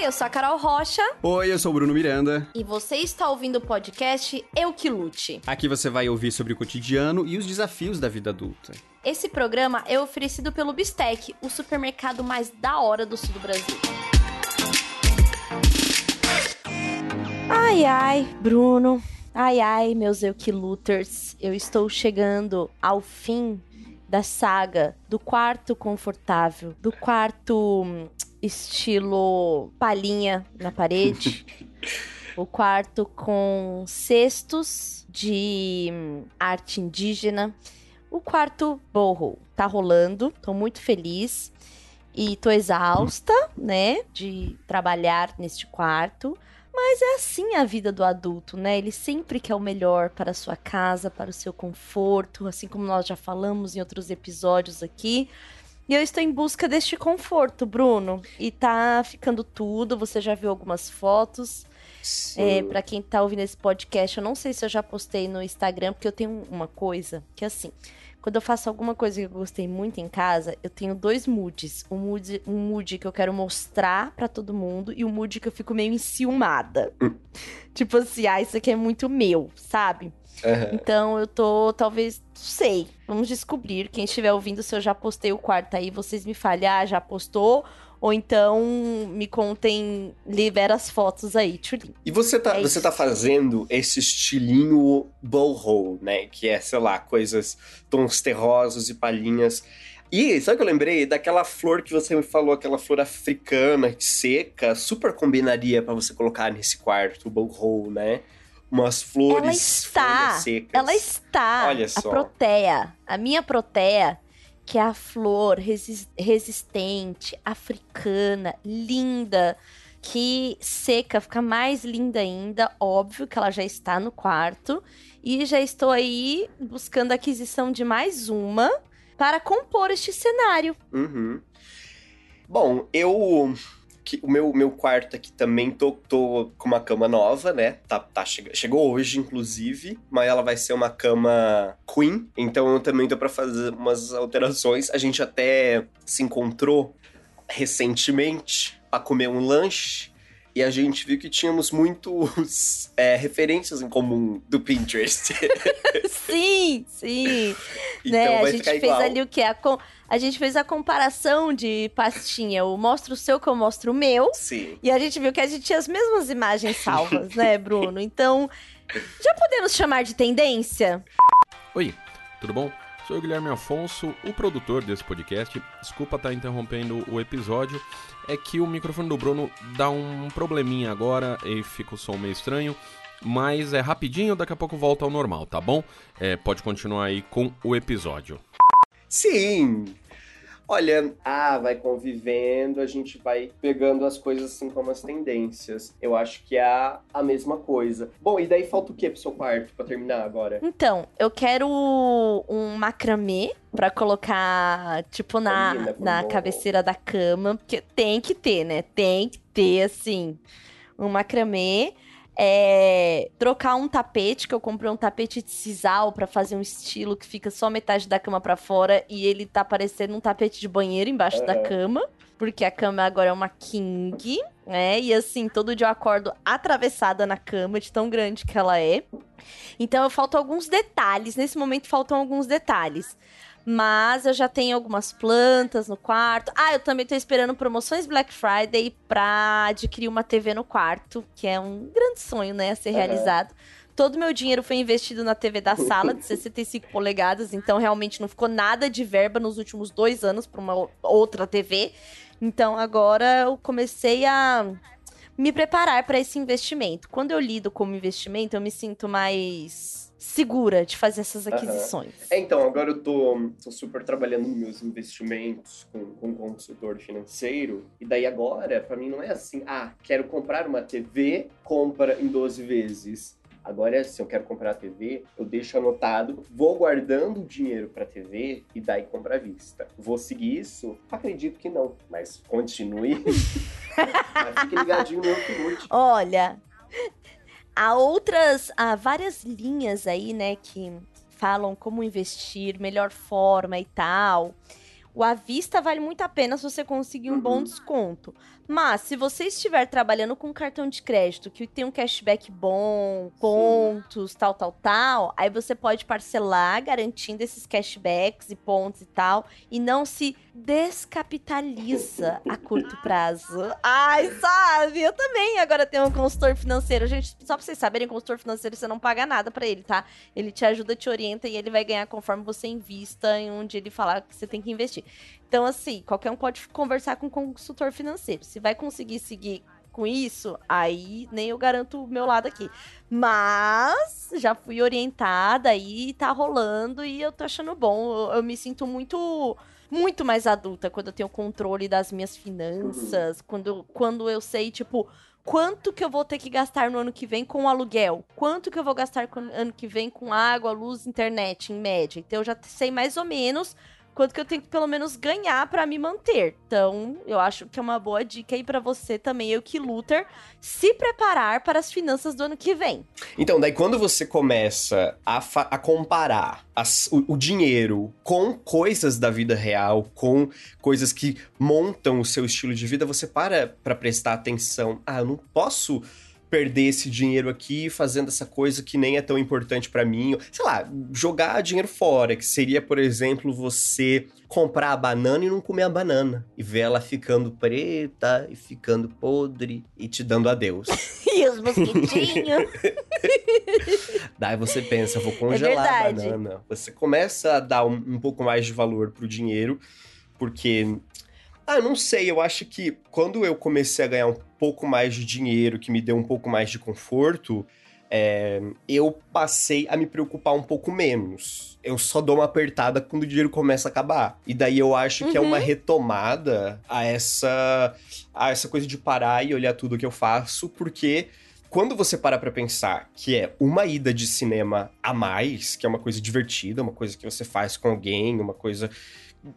Oi, eu sou a Carol Rocha. Oi, eu sou o Bruno Miranda. E você está ouvindo o podcast Eu Que Lute. Aqui você vai ouvir sobre o cotidiano e os desafios da vida adulta. Esse programa é oferecido pelo Bistec, o supermercado mais da hora do sul do Brasil. Ai, ai, Bruno. Ai, ai, meus Eu Que Luters. Eu estou chegando ao fim da saga do quarto confortável, do quarto hum, estilo palhinha na parede. o quarto com cestos de hum, arte indígena. O quarto borro tá rolando, tô muito feliz e tô exausta, né, de trabalhar neste quarto. Mas é assim a vida do adulto, né? Ele sempre quer o melhor para a sua casa, para o seu conforto, assim como nós já falamos em outros episódios aqui. E eu estou em busca deste conforto, Bruno. E tá ficando tudo. Você já viu algumas fotos. É, para quem tá ouvindo esse podcast, eu não sei se eu já postei no Instagram, porque eu tenho uma coisa que assim. Quando eu faço alguma coisa que eu gostei muito em casa, eu tenho dois moods. Um mood, um mood que eu quero mostrar para todo mundo e um mood que eu fico meio enciumada. tipo assim, ah, isso aqui é muito meu, sabe? Uhum. Então eu tô, talvez, não sei. Vamos descobrir. Quem estiver ouvindo, se eu já postei o quarto aí, vocês me falem, ah, já postou? Ou então me contem, libera as fotos aí, tchulin. E você tá, é você tá fazendo esse estilinho boho, né? Que é, sei lá, coisas tons terrosos e palhinhas. E sabe o que eu lembrei? Daquela flor que você me falou, aquela flor africana, seca, super combinaria para você colocar nesse quarto, o boho, né? Umas flores ela está, secas. Ela está. Olha só. A proteia, a minha proteia que é a flor resistente, africana, linda, que seca, fica mais linda ainda. Óbvio que ela já está no quarto. E já estou aí buscando a aquisição de mais uma para compor este cenário. Uhum. Bom, eu que o meu, meu quarto aqui também tô, tô com uma cama nova, né? Tá, tá, chegou, chegou hoje, inclusive, mas ela vai ser uma cama queen, então eu também tô pra fazer umas alterações. A gente até se encontrou recentemente para comer um lanche e a gente viu que tínhamos muitos é, referências em comum do Pinterest. sim, sim. Então né? A gente fez igual. ali o que? A, a gente fez a comparação de pastinha. Eu mostro o seu que eu mostro o meu. Sim. E a gente viu que a gente tinha as mesmas imagens salvas, né, Bruno? Então, já podemos chamar de tendência? Oi, tudo bom? Sou o Guilherme Afonso, o produtor desse podcast. Desculpa estar interrompendo o episódio. É que o microfone do Bruno dá um probleminha agora e fica o som meio estranho. Mas é rapidinho, daqui a pouco volta ao normal, tá bom? É, pode continuar aí com o episódio. Sim! Olha, ah, vai convivendo, a gente vai pegando as coisas assim como as tendências. Eu acho que é a, a mesma coisa. Bom, e daí falta o que pro seu quarto pra terminar agora? Então, eu quero um macramê pra colocar, tipo, na, na cabeceira da cama. Porque tem que ter, né? Tem que ter, assim, um macramê é, trocar um tapete, que eu comprei um tapete de sisal para fazer um estilo que fica só metade da cama para fora e ele tá parecendo um tapete de banheiro embaixo da cama, porque a cama agora é uma king, né? E assim, todo dia eu acordo atravessada na cama, de tão grande que ela é. Então, faltam alguns detalhes. Nesse momento, faltam alguns detalhes. Mas eu já tenho algumas plantas no quarto. Ah, eu também tô esperando promoções Black Friday pra adquirir uma TV no quarto, que é um grande sonho, né, a ser uhum. realizado. Todo meu dinheiro foi investido na TV da sala de 65 polegadas, então realmente não ficou nada de verba nos últimos dois anos para uma outra TV. Então agora eu comecei a me preparar para esse investimento. Quando eu lido como investimento, eu me sinto mais segura de fazer essas aquisições. Uhum. É, então, agora eu tô, tô super trabalhando nos meus investimentos com, com consultor financeiro, e daí agora, para mim não é assim, ah, quero comprar uma TV, compra em 12 vezes. Agora é assim, eu quero comprar a TV, eu deixo anotado, vou guardando o dinheiro para TV e daí compra à vista. Vou seguir isso? Acredito que não, mas continue. mas fique ligadinho no meu Olha, Há outras, há várias linhas aí, né, que falam como investir, melhor forma e tal. O à vista vale muito a pena se você conseguir um bom desconto. Mas se você estiver trabalhando com cartão de crédito que tem um cashback bom, pontos, tal, tal, tal, aí você pode parcelar garantindo esses cashbacks e pontos e tal, e não se descapitaliza a curto prazo. Ai, sabe? Eu também agora tenho um consultor financeiro. Gente, só pra vocês saberem, consultor financeiro você não paga nada para ele, tá? Ele te ajuda, te orienta e ele vai ganhar conforme você invista em onde ele falar que você tem que investir. Então, assim, qualquer um pode conversar com um consultor financeiro. Se vai conseguir seguir com isso, aí nem eu garanto o meu lado aqui. Mas já fui orientada e tá rolando e eu tô achando bom. Eu, eu me sinto muito muito mais adulta quando eu tenho controle das minhas finanças, uhum. quando, quando eu sei, tipo, quanto que eu vou ter que gastar no ano que vem com aluguel, quanto que eu vou gastar no ano que vem com água, luz, internet, em média. Então eu já sei mais ou menos quanto que eu tenho que pelo menos ganhar para me manter. Então, eu acho que é uma boa dica aí para você também, eu que luter, se preparar para as finanças do ano que vem. Então, daí quando você começa a, a comparar as, o, o, dinheiro com coisas da vida real, com coisas que montam o seu estilo de vida, você para para prestar atenção. Ah, eu não posso perder esse dinheiro aqui fazendo essa coisa que nem é tão importante para mim. Sei lá, jogar dinheiro fora, que seria, por exemplo, você comprar a banana e não comer a banana. E ver ela ficando preta e ficando podre e te dando adeus. e os mosquitinhos. Daí você pensa, vou congelar é a banana. Você começa a dar um, um pouco mais de valor pro dinheiro, porque ah, eu não sei, eu acho que quando eu comecei a ganhar um pouco mais de dinheiro, que me deu um pouco mais de conforto, é, eu passei a me preocupar um pouco menos. Eu só dou uma apertada quando o dinheiro começa a acabar. E daí eu acho uhum. que é uma uhum. retomada a essa, a essa coisa de parar e olhar tudo que eu faço, porque quando você para pra pensar que é uma ida de cinema a mais, que é uma coisa divertida, uma coisa que você faz com alguém, uma coisa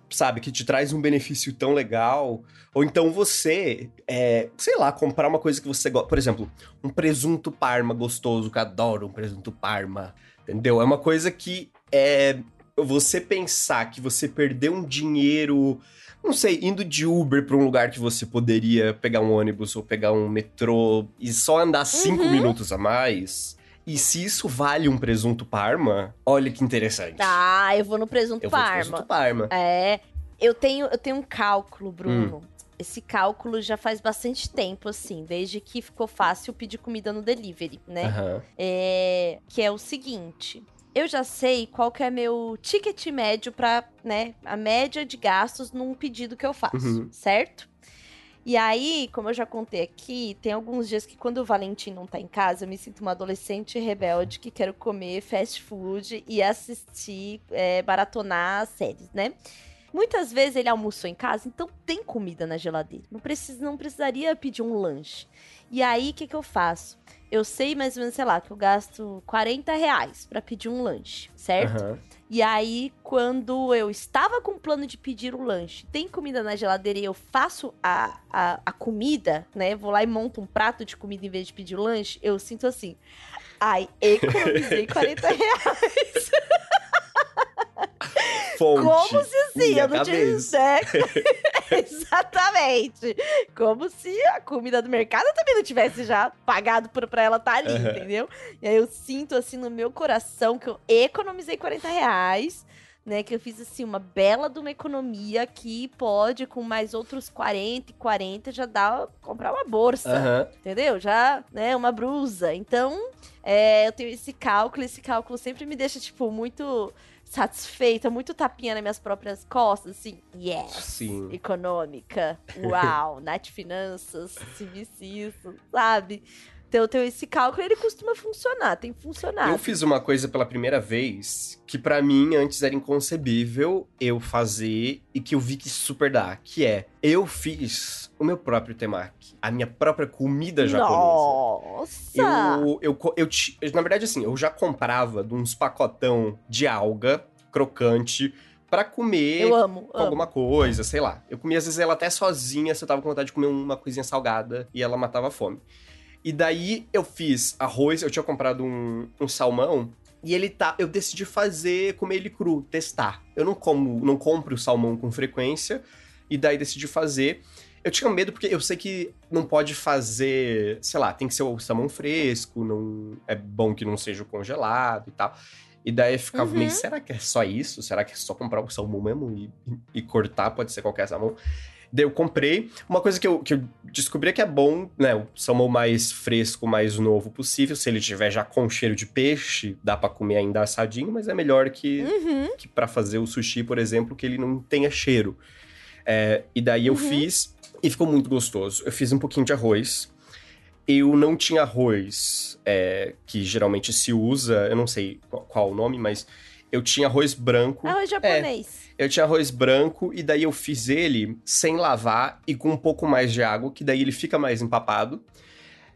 sabe, que te traz um benefício tão legal. Ou então você, é, sei lá, comprar uma coisa que você gosta. Por exemplo, um presunto parma gostoso, que eu adoro um presunto parma. Entendeu? É uma coisa que é. Você pensar que você perdeu um dinheiro, não sei, indo de Uber para um lugar que você poderia pegar um ônibus ou pegar um metrô e só andar cinco uhum. minutos a mais e se isso vale um presunto parma, olha que interessante. Ah, eu vou no presunto eu parma. Vou no presunto parma. É. Eu tenho, eu tenho um cálculo, Bruno. Hum. Esse cálculo já faz bastante tempo, assim, desde que ficou fácil pedir comida no delivery, né? Uhum. É, que é o seguinte: eu já sei qual que é meu ticket médio para, né, a média de gastos num pedido que eu faço, uhum. certo? E aí, como eu já contei aqui, tem alguns dias que quando o Valentim não tá em casa, eu me sinto uma adolescente rebelde que quero comer fast food e assistir, é, baratonar séries, né? Muitas vezes ele almoçou em casa, então tem comida na geladeira. Não, precisa, não precisaria pedir um lanche. E aí, o que, que eu faço? Eu sei mais ou menos, sei lá, que eu gasto 40 reais pra pedir um lanche, certo? Uhum. E aí, quando eu estava com o plano de pedir o lanche, tem comida na geladeira e eu faço a, a, a comida, né? Vou lá e monto um prato de comida em vez de pedir o lanche, eu sinto assim. Ai, economizei 40 reais. Fonte, Como se assim, eu não tinha. Exatamente. Como se a comida do mercado também não tivesse já pagado por, pra ela estar tá ali, uhum. entendeu? E aí eu sinto assim no meu coração que eu economizei 40 reais né? Que eu fiz assim uma bela de uma economia que pode, com mais outros 40 e 40, já dá comprar uma bolsa. Uhum. Entendeu? Já, né, uma brusa. Então, é, eu tenho esse cálculo, esse cálculo sempre me deixa, tipo, muito satisfeita, muito tapinha nas minhas próprias costas, assim, yes, Sim. econômica, uau, Nath Finanças, se visse isso, sabe? Então, eu tenho esse cálculo ele costuma funcionar, tem funcionado. Eu fiz uma coisa pela primeira vez que para mim antes era inconcebível eu fazer e que eu vi que super dá, que é, eu fiz o meu próprio temaki, a minha própria comida japonesa. Nossa! Eu, eu, eu, eu, na verdade, assim, eu já comprava de uns pacotão de alga crocante para comer eu amo, alguma amo. coisa, sei lá. Eu comia às vezes ela até sozinha, se eu tava com vontade de comer uma coisinha salgada e ela matava a fome. E daí eu fiz arroz, eu tinha comprado um, um salmão E ele tá. Eu decidi fazer, comer ele cru, testar. Eu não como, não compro salmão com frequência. E daí decidi fazer. Eu tinha medo porque eu sei que não pode fazer, sei lá, tem que ser o salmão fresco, não é bom que não seja congelado e tal. E daí eu ficava Uhum. meio, será que é só isso? Será que é só comprar o salmão mesmo e, e cortar? Pode ser qualquer salmão. Daí eu comprei. Uma coisa que eu, que eu descobri é que é bom, né? O salmão mais fresco, mais novo possível. Se ele tiver já com cheiro de peixe, dá pra comer ainda assadinho, mas é melhor que, Uhum. que para fazer o sushi, por exemplo, que ele não tenha cheiro. É, e daí eu Uhum. fiz e ficou muito gostoso. Eu fiz um pouquinho de arroz. Eu não tinha arroz é, que geralmente se usa, eu não sei qual, qual o nome, mas eu tinha arroz branco. Arroz japonês. Eu tinha arroz branco e daí eu fiz ele sem lavar e com um pouco mais de água, que daí ele fica mais empapado.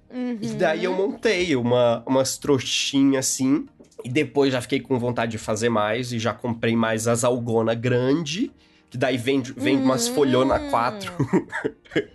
Uhum. E daí eu montei uma, umas trouxinhas assim. E depois já fiquei com vontade de fazer mais e já comprei mais as algona grande. Que daí vem, vem umas Hum. folhona quatro.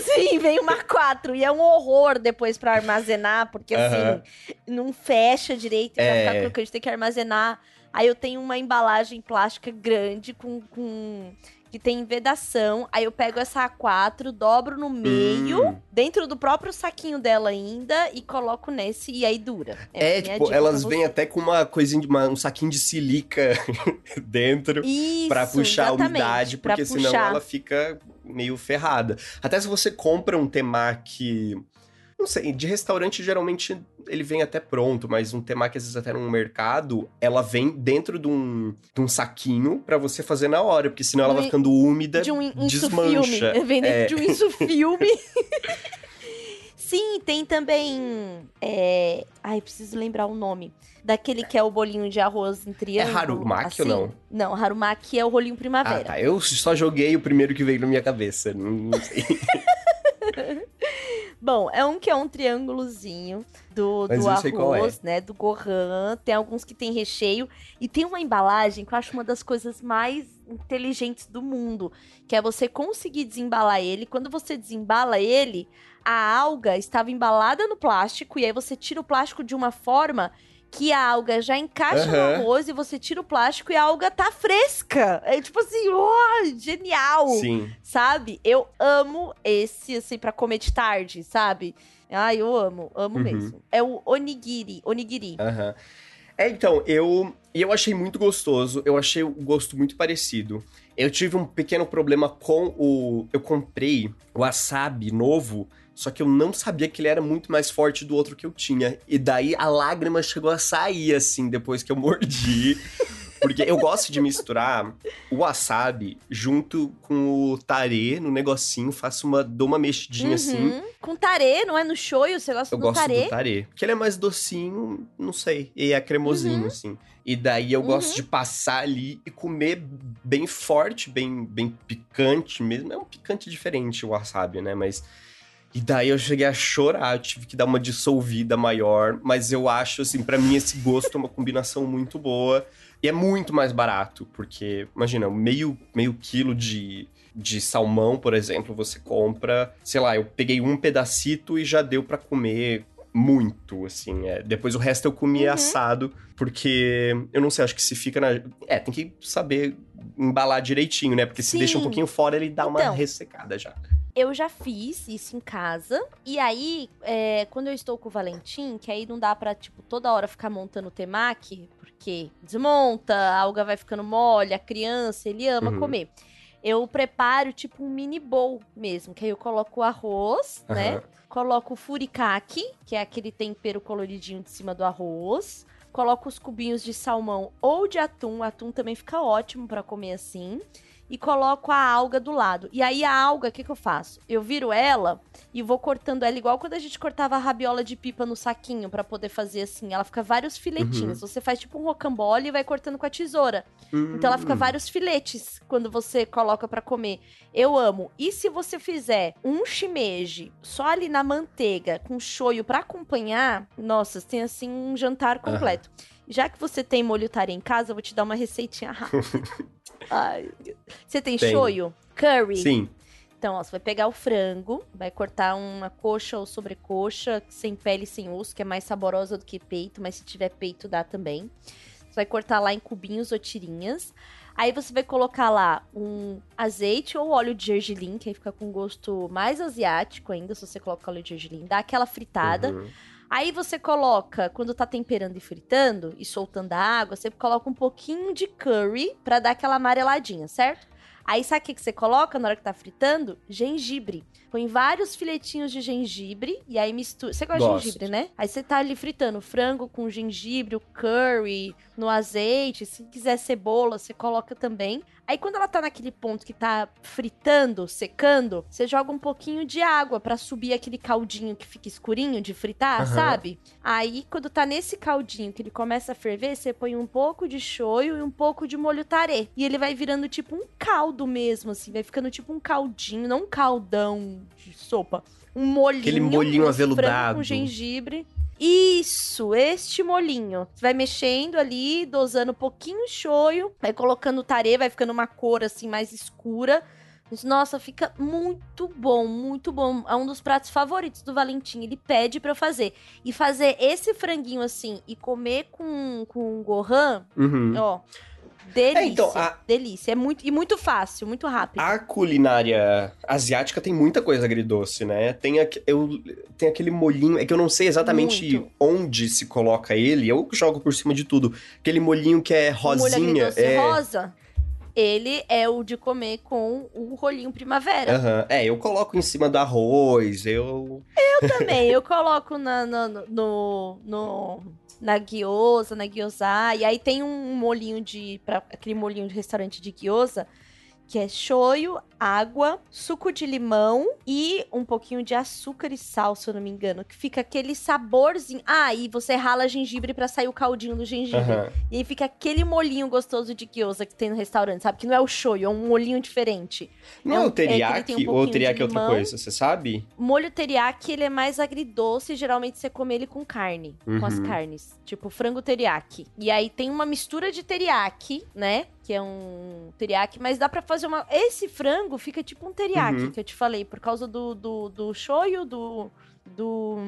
Sim, vem uma 4 e é um horror depois pra armazenar, porque Aham. assim, não fecha direito e vai É. ficar crocante, tem que armazenar. Aí eu tenho uma embalagem plástica grande com, com que tem vedação. Aí eu pego essa A4, dobro no meio, Hum. dentro do próprio saquinho dela ainda e coloco nesse e aí dura. É, minha tipo, elas vêm até com uma coisinha, de uma- um saquinho de silica dentro. Pra puxar a umidade, porque senão puxar. ela fica meio ferrada. Até se você compra um temaki. Não sei, de restaurante geralmente ele vem até pronto, mas um temaki às vezes até no mercado, ela vem dentro de um, de um saquinho pra você fazer na hora, porque senão ela vai ficando úmida, de um desmancha. insufilme. Vem dentro É. de um insufilme. Sim, tem também. É... Ai, preciso lembrar o nome. Daquele que é o bolinho de arroz em triângulo. Harumaki ou assim. não? Não, Harumaki é o rolinho Ah, primavera. tá. Eu só joguei o primeiro que veio na minha cabeça. Não, não sei. Bom, é um que é um triângulozinho do, Mas do é. arroz, né? Do Gohan. Tem alguns que tem recheio. E tem uma embalagem que eu acho uma das coisas mais inteligentes do mundo. Que é você conseguir desembalar ele. Quando você desembala ele, a alga estava embalada no plástico. E aí você tira o plástico de uma forma que a alga já encaixa no Aham. arroz e você tira o plástico e a alga tá fresca. É tipo assim, oh, genial! Sim. sabe? Eu amo esse, assim, pra comer de tarde, sabe? Ai, eu amo, amo Uhum. mesmo. É o onigiri, onigiri. Aham. É, então, eu, eu achei muito gostoso, eu achei o gosto muito parecido. Eu tive um pequeno problema com o. Eu comprei o wasabi novo, só que eu não sabia que ele era muito mais forte do outro que eu tinha. E daí a lágrima chegou a sair, assim, depois que eu mordi. Porque eu gosto de misturar o wasabi junto com o tare no negocinho, faço uma, dou uma mexidinha assim. Uhum. Com tarê, não é no shoyu? Você gosta Eu do gosto tarê? do tarê. Porque ele é mais docinho, não sei. E é cremosinho, Uhum. assim. E daí eu gosto Uhum. de passar ali e comer bem forte, bem, bem picante mesmo. É um picante diferente o wasabi, né? Mas. E daí eu cheguei a chorar, tive que dar uma dissolvida maior. Mas eu acho, assim, pra mim esse gosto é uma combinação muito boa. E é muito mais barato, porque, imagina, meio, meio quilo de, de salmão, por exemplo, você compra, sei lá, eu peguei um pedacito e já deu pra comer muito, assim. é. Depois o resto eu comi Uhum. assado, porque eu não sei, acho que se fica na. É, tem que saber embalar direitinho, né? Porque se Sim. deixa um pouquinho fora, ele dá uma Então. ressecada já. Eu já fiz isso em casa. E aí, é, quando eu estou com o Valentim, que aí não dá pra, tipo, toda hora ficar montando o temaki, porque desmonta, a alga vai ficando mole, a criança, ele ama Uhum. comer. Eu preparo, tipo, um mini bowl mesmo, que aí eu coloco o arroz, né? Aham. Coloco o furikake, que é aquele tempero coloridinho de cima do arroz. Coloco os cubinhos de salmão ou de atum. Atum também fica ótimo pra comer assim. E coloco a alga do lado. E aí a alga, o que, que eu faço? Eu viro ela e vou cortando ela igual quando a gente cortava a rabiola de pipa no saquinho pra poder fazer assim. Ela fica vários filetinhos. Você faz tipo um rocambole e vai cortando com a tesoura. Então ela fica Hum. vários filetes quando você coloca pra comer. Eu amo. E se você fizer um shimeji só ali na manteiga com shoyu pra acompanhar, nossa, você tem assim um jantar completo. Já que você tem molho tare em casa, eu vou te dar uma receitinha rápida. Ai, você tem Tenho. shoyu? Curry? Sim. Então, ó, você vai pegar o frango, vai cortar uma coxa ou sobrecoxa, sem pele sem osso, que é mais saborosa do que peito, mas se tiver peito dá também. Você vai cortar lá em cubinhos ou tirinhas. Aí você vai colocar lá um azeite ou óleo de gergelim, que aí fica com gosto mais asiático ainda, se você coloca óleo de gergelim. Dá aquela fritada. Uhum. Aí você coloca, quando tá temperando e fritando e soltando a água, você coloca um pouquinho de curry pra dar aquela amareladinha, certo? Aí sabe o que, que você coloca na hora que tá fritando? Gengibre. Põe vários filetinhos de gengibre e aí mistura. Você gosta Gosto. de gengibre, né? Aí você tá ali fritando frango com gengibre, o curry, no azeite. Se quiser cebola, você coloca também. Aí quando ela tá naquele ponto que tá fritando, secando, você joga um pouquinho de água pra subir aquele caldinho que fica escurinho de fritar, Aham. sabe? Aí quando tá nesse caldinho que ele começa a ferver, você põe um pouco de shoyu e um pouco de molho tarê. E ele vai virando tipo um caldo mesmo, assim, vai ficando tipo um caldinho, não um caldão de sopa. Um molhinho. Aquele molhinho aveludado. Com gengibre. Isso, este molinho. Você vai mexendo ali, dosando um pouquinho de shoyu, vai colocando o tarê, vai ficando uma cor assim mais escura. Nossa, fica muito bom, muito bom. É um dos pratos favoritos do Valentim. Ele pede pra eu fazer. E fazer esse franguinho assim e comer com, com gohan, Uhum. ó. Delícia. É, então, a- Delícia. É muito, e muito fácil, muito rápido. A culinária asiática tem muita coisa agridoce, né? Tem, eu, tem aquele molhinho, é que eu não sei exatamente Muito. onde se coloca ele, eu jogo por cima de tudo. Aquele molhinho que é rosinha. É, rosa, ele é o de comer com o rolinho primavera. Aham. é, eu coloco em cima do arroz, eu. Eu também, eu coloco na- no, no, no- na gyoza, na gyoza, e aí tem um molhinho de, pra, aquele molhinho de restaurante de gyoza, que é shoyu, água, suco de limão e um pouquinho de açúcar e sal, se eu não me engano, que fica aquele saborzinho. Ah, e você rala gengibre pra sair o caldinho do gengibre. Aham. E aí fica aquele molhinho gostoso de gyoza que tem no restaurante, sabe? Que não é o shoyu, é um molhinho diferente. Não É é um- o é teriyaki tem um ou teriyaki é outra coisa, você sabe? Molho teriyaki, ele é mais agridoce, geralmente você come ele com carne, com as Uhum. carnes, tipo frango teriyaki. E aí tem uma mistura de teriyaki, né? Que é um teriyaki, mas dá pra fazer uma... Esse frango fica tipo um teriyaki, Uhum. que eu te falei, por causa do, do, do shoyu, do, do,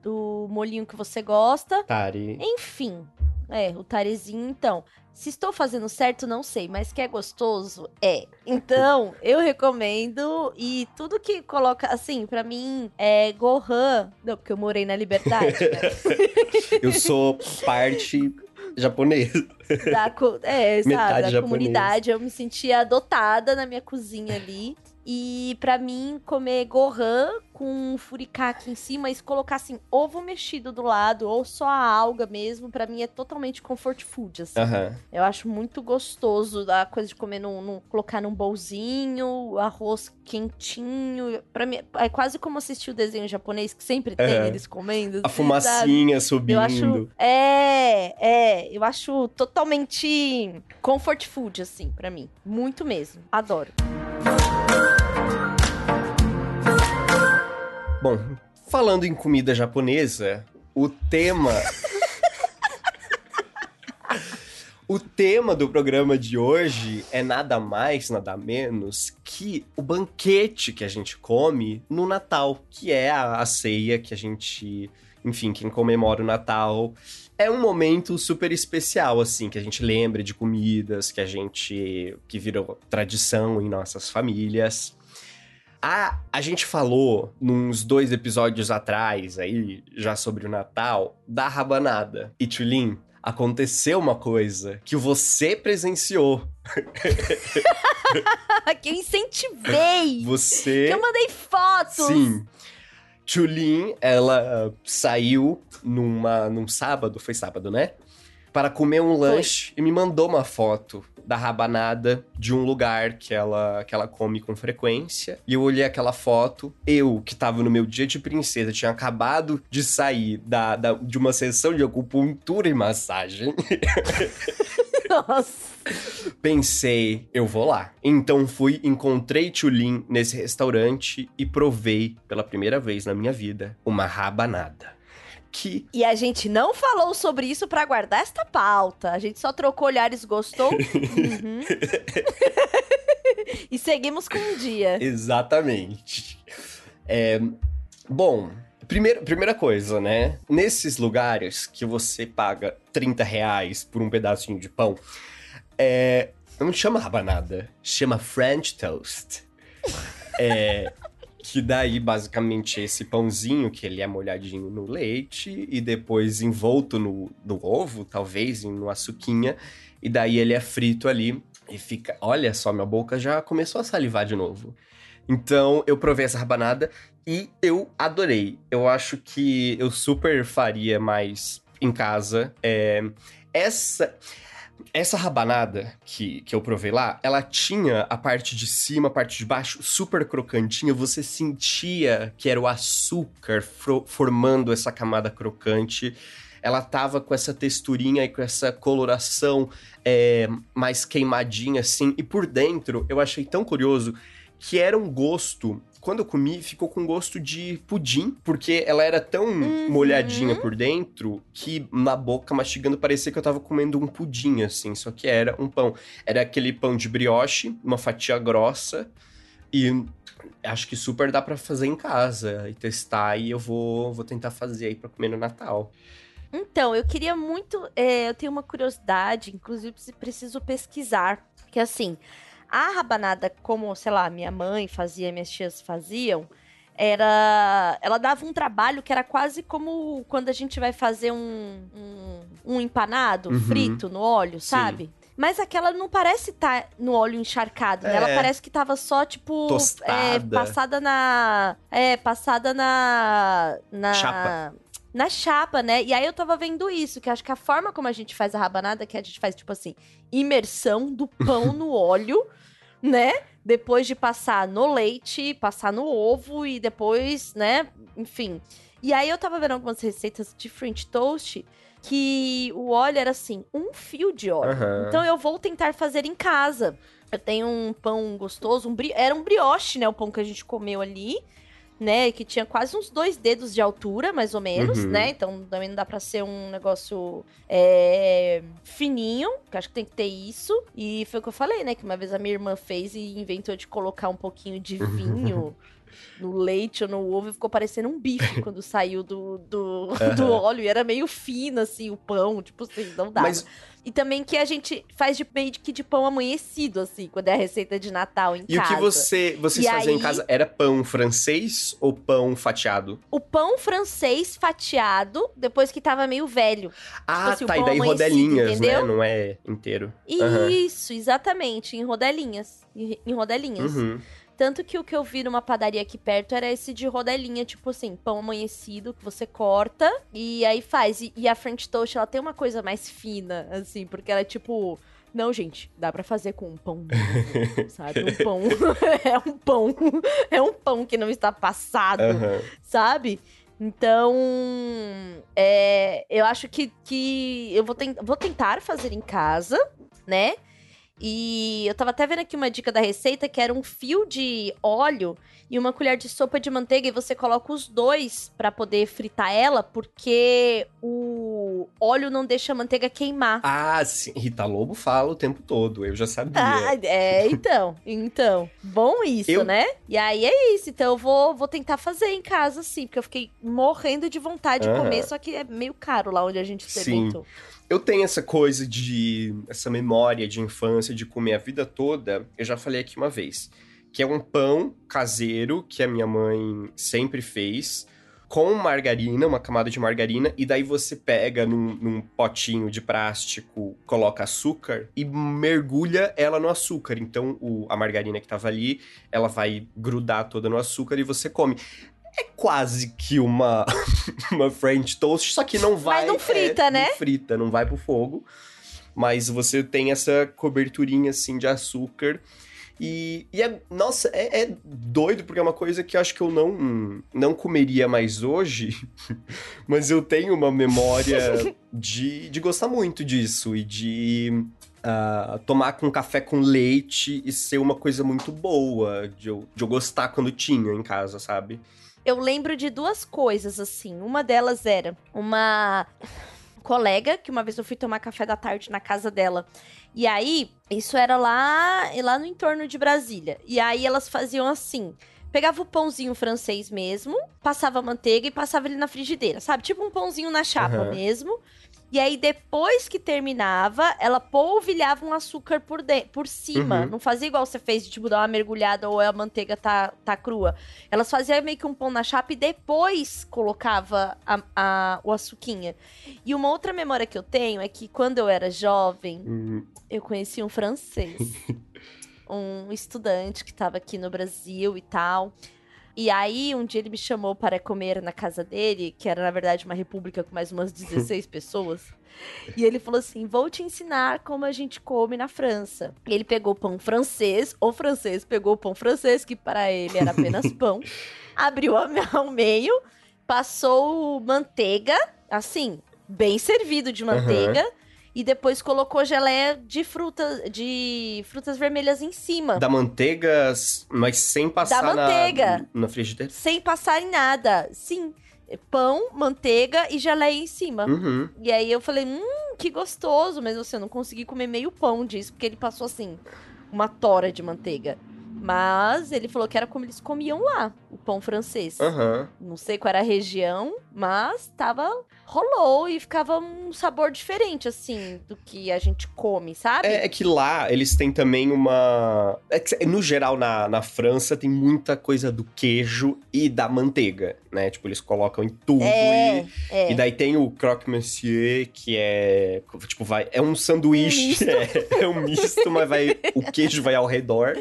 do molhinho que você gosta. Tari. Enfim, é, o tarezinho, então. Se estou fazendo certo, não sei, mas que é gostoso, é. Então, eu recomendo. E tudo que coloca, assim, pra mim, é Gohan. Não, porque eu morei na Liberdade, né? Eu sou parte japonesa. Da, é, sabe, da japonês. comunidade. Eu me sentia adotada na minha cozinha ali. E pra mim, comer Gohan com furikake em cima e colocar assim, ovo mexido do lado, ou só a alga mesmo, pra mim é totalmente comfort food, assim. Aham. Eu acho muito gostoso a coisa de comer num, num- colocar num bolzinho, arroz quentinho. Para mim é quase como assistir o desenho japonês que sempre tem É. eles comendo. A assim, sabe? fumacinha subindo. Eu acho é, é, eu acho totalmente comfort food assim pra mim, muito mesmo. Adoro. Bom, falando em comida japonesa, o tema. o tema do programa de hoje é nada mais, nada menos que o banquete que a gente come no Natal, que é a, ceia que a gente. Enfim, quem comemora o Natal. É um momento super especial, assim, que a gente lembra de comidas, que a gente. que virou tradição em nossas famílias. A, a gente falou, nos dois episódios atrás aí, já sobre o Natal, da rabanada. E Tulin, aconteceu uma coisa que você presenciou. que eu incentivei. Você. Que eu mandei fotos. Sim. Tulin, ela saiu numa, num sábado, foi sábado, né? Para comer um lanche e me mandou uma foto da rabanada de um lugar que ela, que ela come com frequência. E eu olhei aquela foto, eu que tava no meu dia de princesa, tinha acabado de sair da, da- de uma sessão de acupuntura e massagem. Nossa. Pensei, eu vou lá. Então fui, encontrei Tulin nesse restaurante e provei pela primeira vez na minha vida uma rabanada. Que E a gente não falou sobre isso pra guardar esta pauta. A gente só trocou olhares, gostou? Uhum. E seguimos com um dia. Exatamente. É, bom, primeiro, primeira coisa, né? Nesses lugares que você paga 30 reais por um pedacinho de pão, é, não chama rabanada, chama French toast. É, que daí, basicamente, esse pãozinho, que ele é molhadinho no leite e depois envolto no, no ovo, talvez, no açuquinha, e daí ele é frito ali e fica... Olha só, minha boca já começou a salivar de novo. Então, eu provei essa rabanada e eu adorei. Eu acho que eu super faria mais em casa. É, essa... Essa rabanada que, que eu provei lá, ela tinha a parte de cima, a parte de baixo super crocantinha. Você sentia que era o açúcar formando essa camada crocante. Ela tava com essa texturinha e com essa coloração é, mais queimadinha assim. E por dentro, eu achei tão curioso que era um gosto quando eu comi, ficou com gosto de pudim, porque ela era tão uhum. molhadinha por dentro que na boca, mastigando, parecia que eu tava comendo um pudim, assim, só que era um pão. Era aquele pão de brioche, uma fatia grossa, e acho que super dá para fazer em casa e testar, e eu vou, vou tentar fazer aí pra comer no Natal. Então, eu queria muito. É, eu tenho uma curiosidade, inclusive preciso pesquisar. Que assim, a rabanada, como, sei lá, minha mãe fazia, minhas tias faziam, era. Ela dava um trabalho que era quase como quando a gente vai fazer um, um, um empanado uhum. frito no óleo, sabe? Sim. Mas aquela não parece estar tá no óleo encharcado, né? Ela é. parece que tava só, tipo. É, passada na. É, passada na. Na. Chapa na chapa, né? E aí eu tava vendo isso, que acho que a forma como a gente faz a rabanada, que a gente faz, tipo assim, imersão do pão no óleo né? Depois de passar no leite, passar no ovo e depois, né? Enfim. E aí eu tava vendo algumas receitas de French toast que o óleo era assim, um fio de óleo. Uhum. Então eu vou tentar fazer em casa. Eu tenho um pão gostoso, um bri... era um brioche, né? O pão que a gente comeu ali né? Que tinha quase uns dois dedos de altura, mais ou menos, uhum. né? Então também não dá pra ser um negócio é, fininho, que acho que tem que ter isso. E foi o que eu falei, né? Que uma vez a minha irmã fez e inventou de colocar um pouquinho de vinho. No leite ou no ovo e ficou parecendo um bife quando saiu do, do, uhum. do óleo. E era meio fino, assim, o pão, tipo assim, não dá. Mas e também que a gente faz de meio que de pão amanhecido, assim, quando é a receita de Natal em e casa. E o que você, vocês faziam aí, em casa era pão francês ou pão fatiado? O pão francês fatiado, depois que tava meio velho. Ah, tipo assim, tá, e daí rodelinhas, né? entendeu? né? Não é inteiro. Isso, uhum. exatamente, em rodelinhas. Em rodelinhas. Uhum. Tanto que o que eu vi numa padaria aqui perto era esse de rodelinha, tipo assim, pão amanhecido que você corta e aí faz. E, e a French Toast, ela tem uma coisa mais fina, assim, porque ela é tipo. Não, gente, dá para fazer com um pão, sabe? Um pão. é um pão. É um pão que não está passado, uhum. sabe? Então, é, eu acho que, que eu vou, ten vou tentar fazer em casa, né? E eu tava até vendo aqui uma dica da receita que era um fio de óleo e uma colher de sopa de manteiga e você coloca os dois para poder fritar ela, porque o óleo não deixa a manteiga queimar. Ah, sim. Rita Lobo fala o tempo todo, eu já sabia. Ah, é, então. então. Bom isso, eu... né? E aí é isso. Então eu vou, vou tentar fazer em casa, sim, porque eu fiquei morrendo de vontade de comer, só que é meio caro lá onde a gente experimentou. Sim eu tenho essa coisa de. essa memória de infância, de comer a vida toda. Eu já falei aqui uma vez. Que é um pão caseiro que a minha mãe sempre fez, com margarina, uma camada de margarina, e daí você pega num, num potinho de plástico, coloca açúcar e mergulha ela no açúcar. Então o, a margarina que tava ali, ela vai grudar toda no açúcar e você come é quase que uma, uma French toast, só que não vai. Mas não frita, é, né? Não frita, não vai pro fogo. Mas você tem essa coberturinha assim de açúcar. E, e é, nossa, é, é, doido, porque é uma coisa que eu acho que eu não, não comeria mais hoje, mas eu tenho uma memória de, de gostar muito disso e de uh, tomar com café com leite e ser uma coisa muito boa, de eu, de eu gostar quando tinha em casa, sabe? Eu lembro de duas coisas, assim. Uma delas era uma. colega, que uma vez eu fui tomar café da tarde na casa dela. E aí, isso era lá, lá no entorno de Brasília. E aí elas faziam assim. Pegava o pãozinho francês mesmo, passava manteiga e passava ele na frigideira, sabe? Tipo um pãozinho na chapa Aham. mesmo. E aí, depois que terminava, ela polvilhava um açúcar por, de por cima. Uhum. Não fazia igual você fez de, tipo, dar uma mergulhada ou a manteiga tá, tá crua. Elas faziam meio que um pão na chapa e depois colocava a, a- o açuquinha. E uma outra memória que eu tenho é que quando eu era jovem, Hum, eu conheci um francês. um estudante que estava aqui no Brasil e tal. E aí, um dia ele me chamou para comer na casa dele, que era na verdade uma república com mais umas 16 pessoas. E ele falou assim: Vou te ensinar como a gente come na França. E ele pegou pão francês, o francês pegou o pão francês, que para ele era apenas pão, abriu ao meio, passou manteiga, assim, bem servido de manteiga. E depois colocou geleia de frutas, de frutas vermelhas em cima. Da manteiga, mas sem passar Da na- manteiga. Na, frigideira. Sem passar em nada. Sim. Pão, manteiga e geleia em cima. Uhum. E aí eu falei, hum, que gostoso. Mas assim, eu não consegui comer meio pão disso, porque ele passou assim, uma tora de manteiga. Mas ele falou que era como eles comiam lá, o pão francês. Aham. Não sei qual era a região, mas tava. Rolou e ficava um sabor diferente, assim, do que a gente come, sabe? É, é que lá eles têm também uma. é que, no geral, na, na França, tem muita coisa do queijo e da manteiga, né? Tipo, eles colocam em tudo. É, e, é. e daí tem o croque monsieur, que é. Tipo, vai. É um sanduíche. Um. É, é um misto, mas vai. O queijo vai ao redor.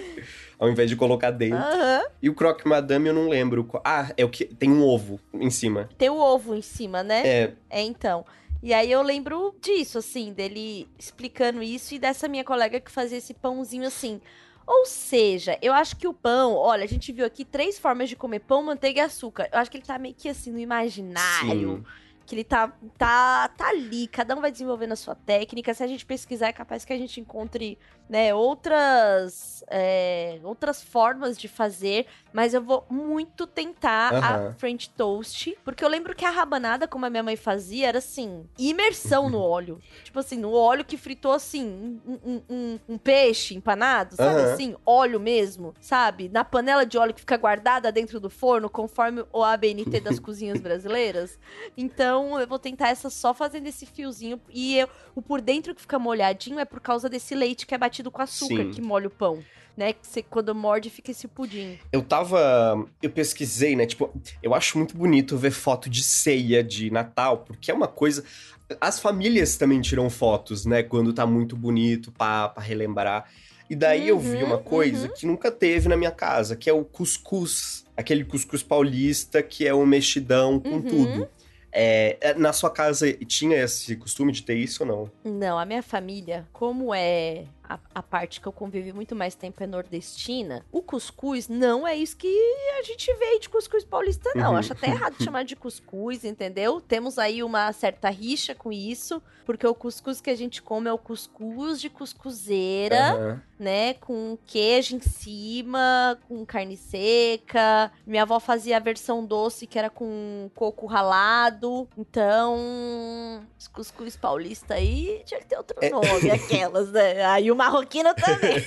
Ao invés de colocar dentro. Aham. E o croque madame eu não lembro. Ah, é o que. Tem um ovo em cima. Tem o ovo em cima, né? É. É, então. E aí eu lembro disso, assim, dele explicando isso e dessa minha colega que fazia esse pãozinho assim. Ou seja, eu acho que o pão, olha, a gente viu aqui três formas de comer pão, manteiga e açúcar. Eu acho que ele tá meio que assim no imaginário. Sim. Que ele tá, tá, tá ali, cada um vai desenvolvendo a sua técnica. Se a gente pesquisar, é capaz que a gente encontre, né, outras, é, outras formas de fazer. Mas eu vou muito tentar a Aham. French Toast. Porque eu lembro que a rabanada, como a minha mãe fazia, era assim, imersão no óleo. Tipo assim, no óleo que fritou assim, um, um- um- peixe empanado, sabe Aham. assim? Óleo mesmo, sabe? Na panela de óleo que fica guardada dentro do forno, conforme o ABNT das cozinhas brasileiras. Então, eu vou tentar essa só fazendo esse fiozinho. E eu- o por dentro que fica molhadinho é por causa desse leite que é batido com açúcar, Sim. que molha o pão. Né? Que você, quando morde, fica esse pudim. Eu tava. Eu pesquisei, né? Tipo, eu acho muito bonito ver foto de ceia de Natal, porque é uma coisa. As famílias também tiram fotos, né? Quando tá muito bonito pra, pra relembrar. E daí eu vi Uhum, uma coisa uhum. que nunca teve na minha casa, que é o cuscuz. Aquele cuscuz paulista que é o mexidão com Uhum. tudo. É, é, na sua casa tinha esse costume de ter isso ou não? Não, a minha família, como é a, a parte que eu convivi muito mais tempo é nordestina, o cuscuz não é isso que a gente vê de cuscuz paulista, não. Uhum. Acho até errado chamar de cuscuz, entendeu? Temos aí uma certa rixa com isso, porque o cuscuz que a gente come é o cuscuz de cuscuzeira, Aham. né? Com queijo em cima, com carne seca. Minha avó fazia a versão doce, que era com coco ralado. Então, os cuscuz paulista aí tinha que ter outro É. nome, aquelas, né? Aí o marroquino também.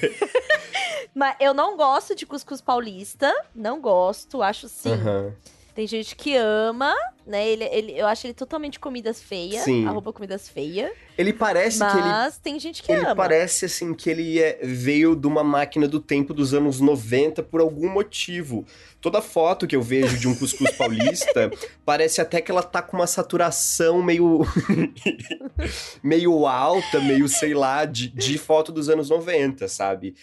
Mas eu não gosto de cuscuz paulista. Não gosto, acho sim. Aham. Tem gente que ama, né? Ele, ele, eu acho ele totalmente comidas feias. Sim. Arroba comidas feias. Ele parece que ele Mas tem gente que Ele ama. parece assim que ele é- veio de uma máquina do tempo dos anos 90 por algum motivo. Toda foto que eu vejo de um cuscuz paulista parece até que ela tá com uma saturação meio meio alta, meio sei lá, de, de foto dos anos 90, sabe?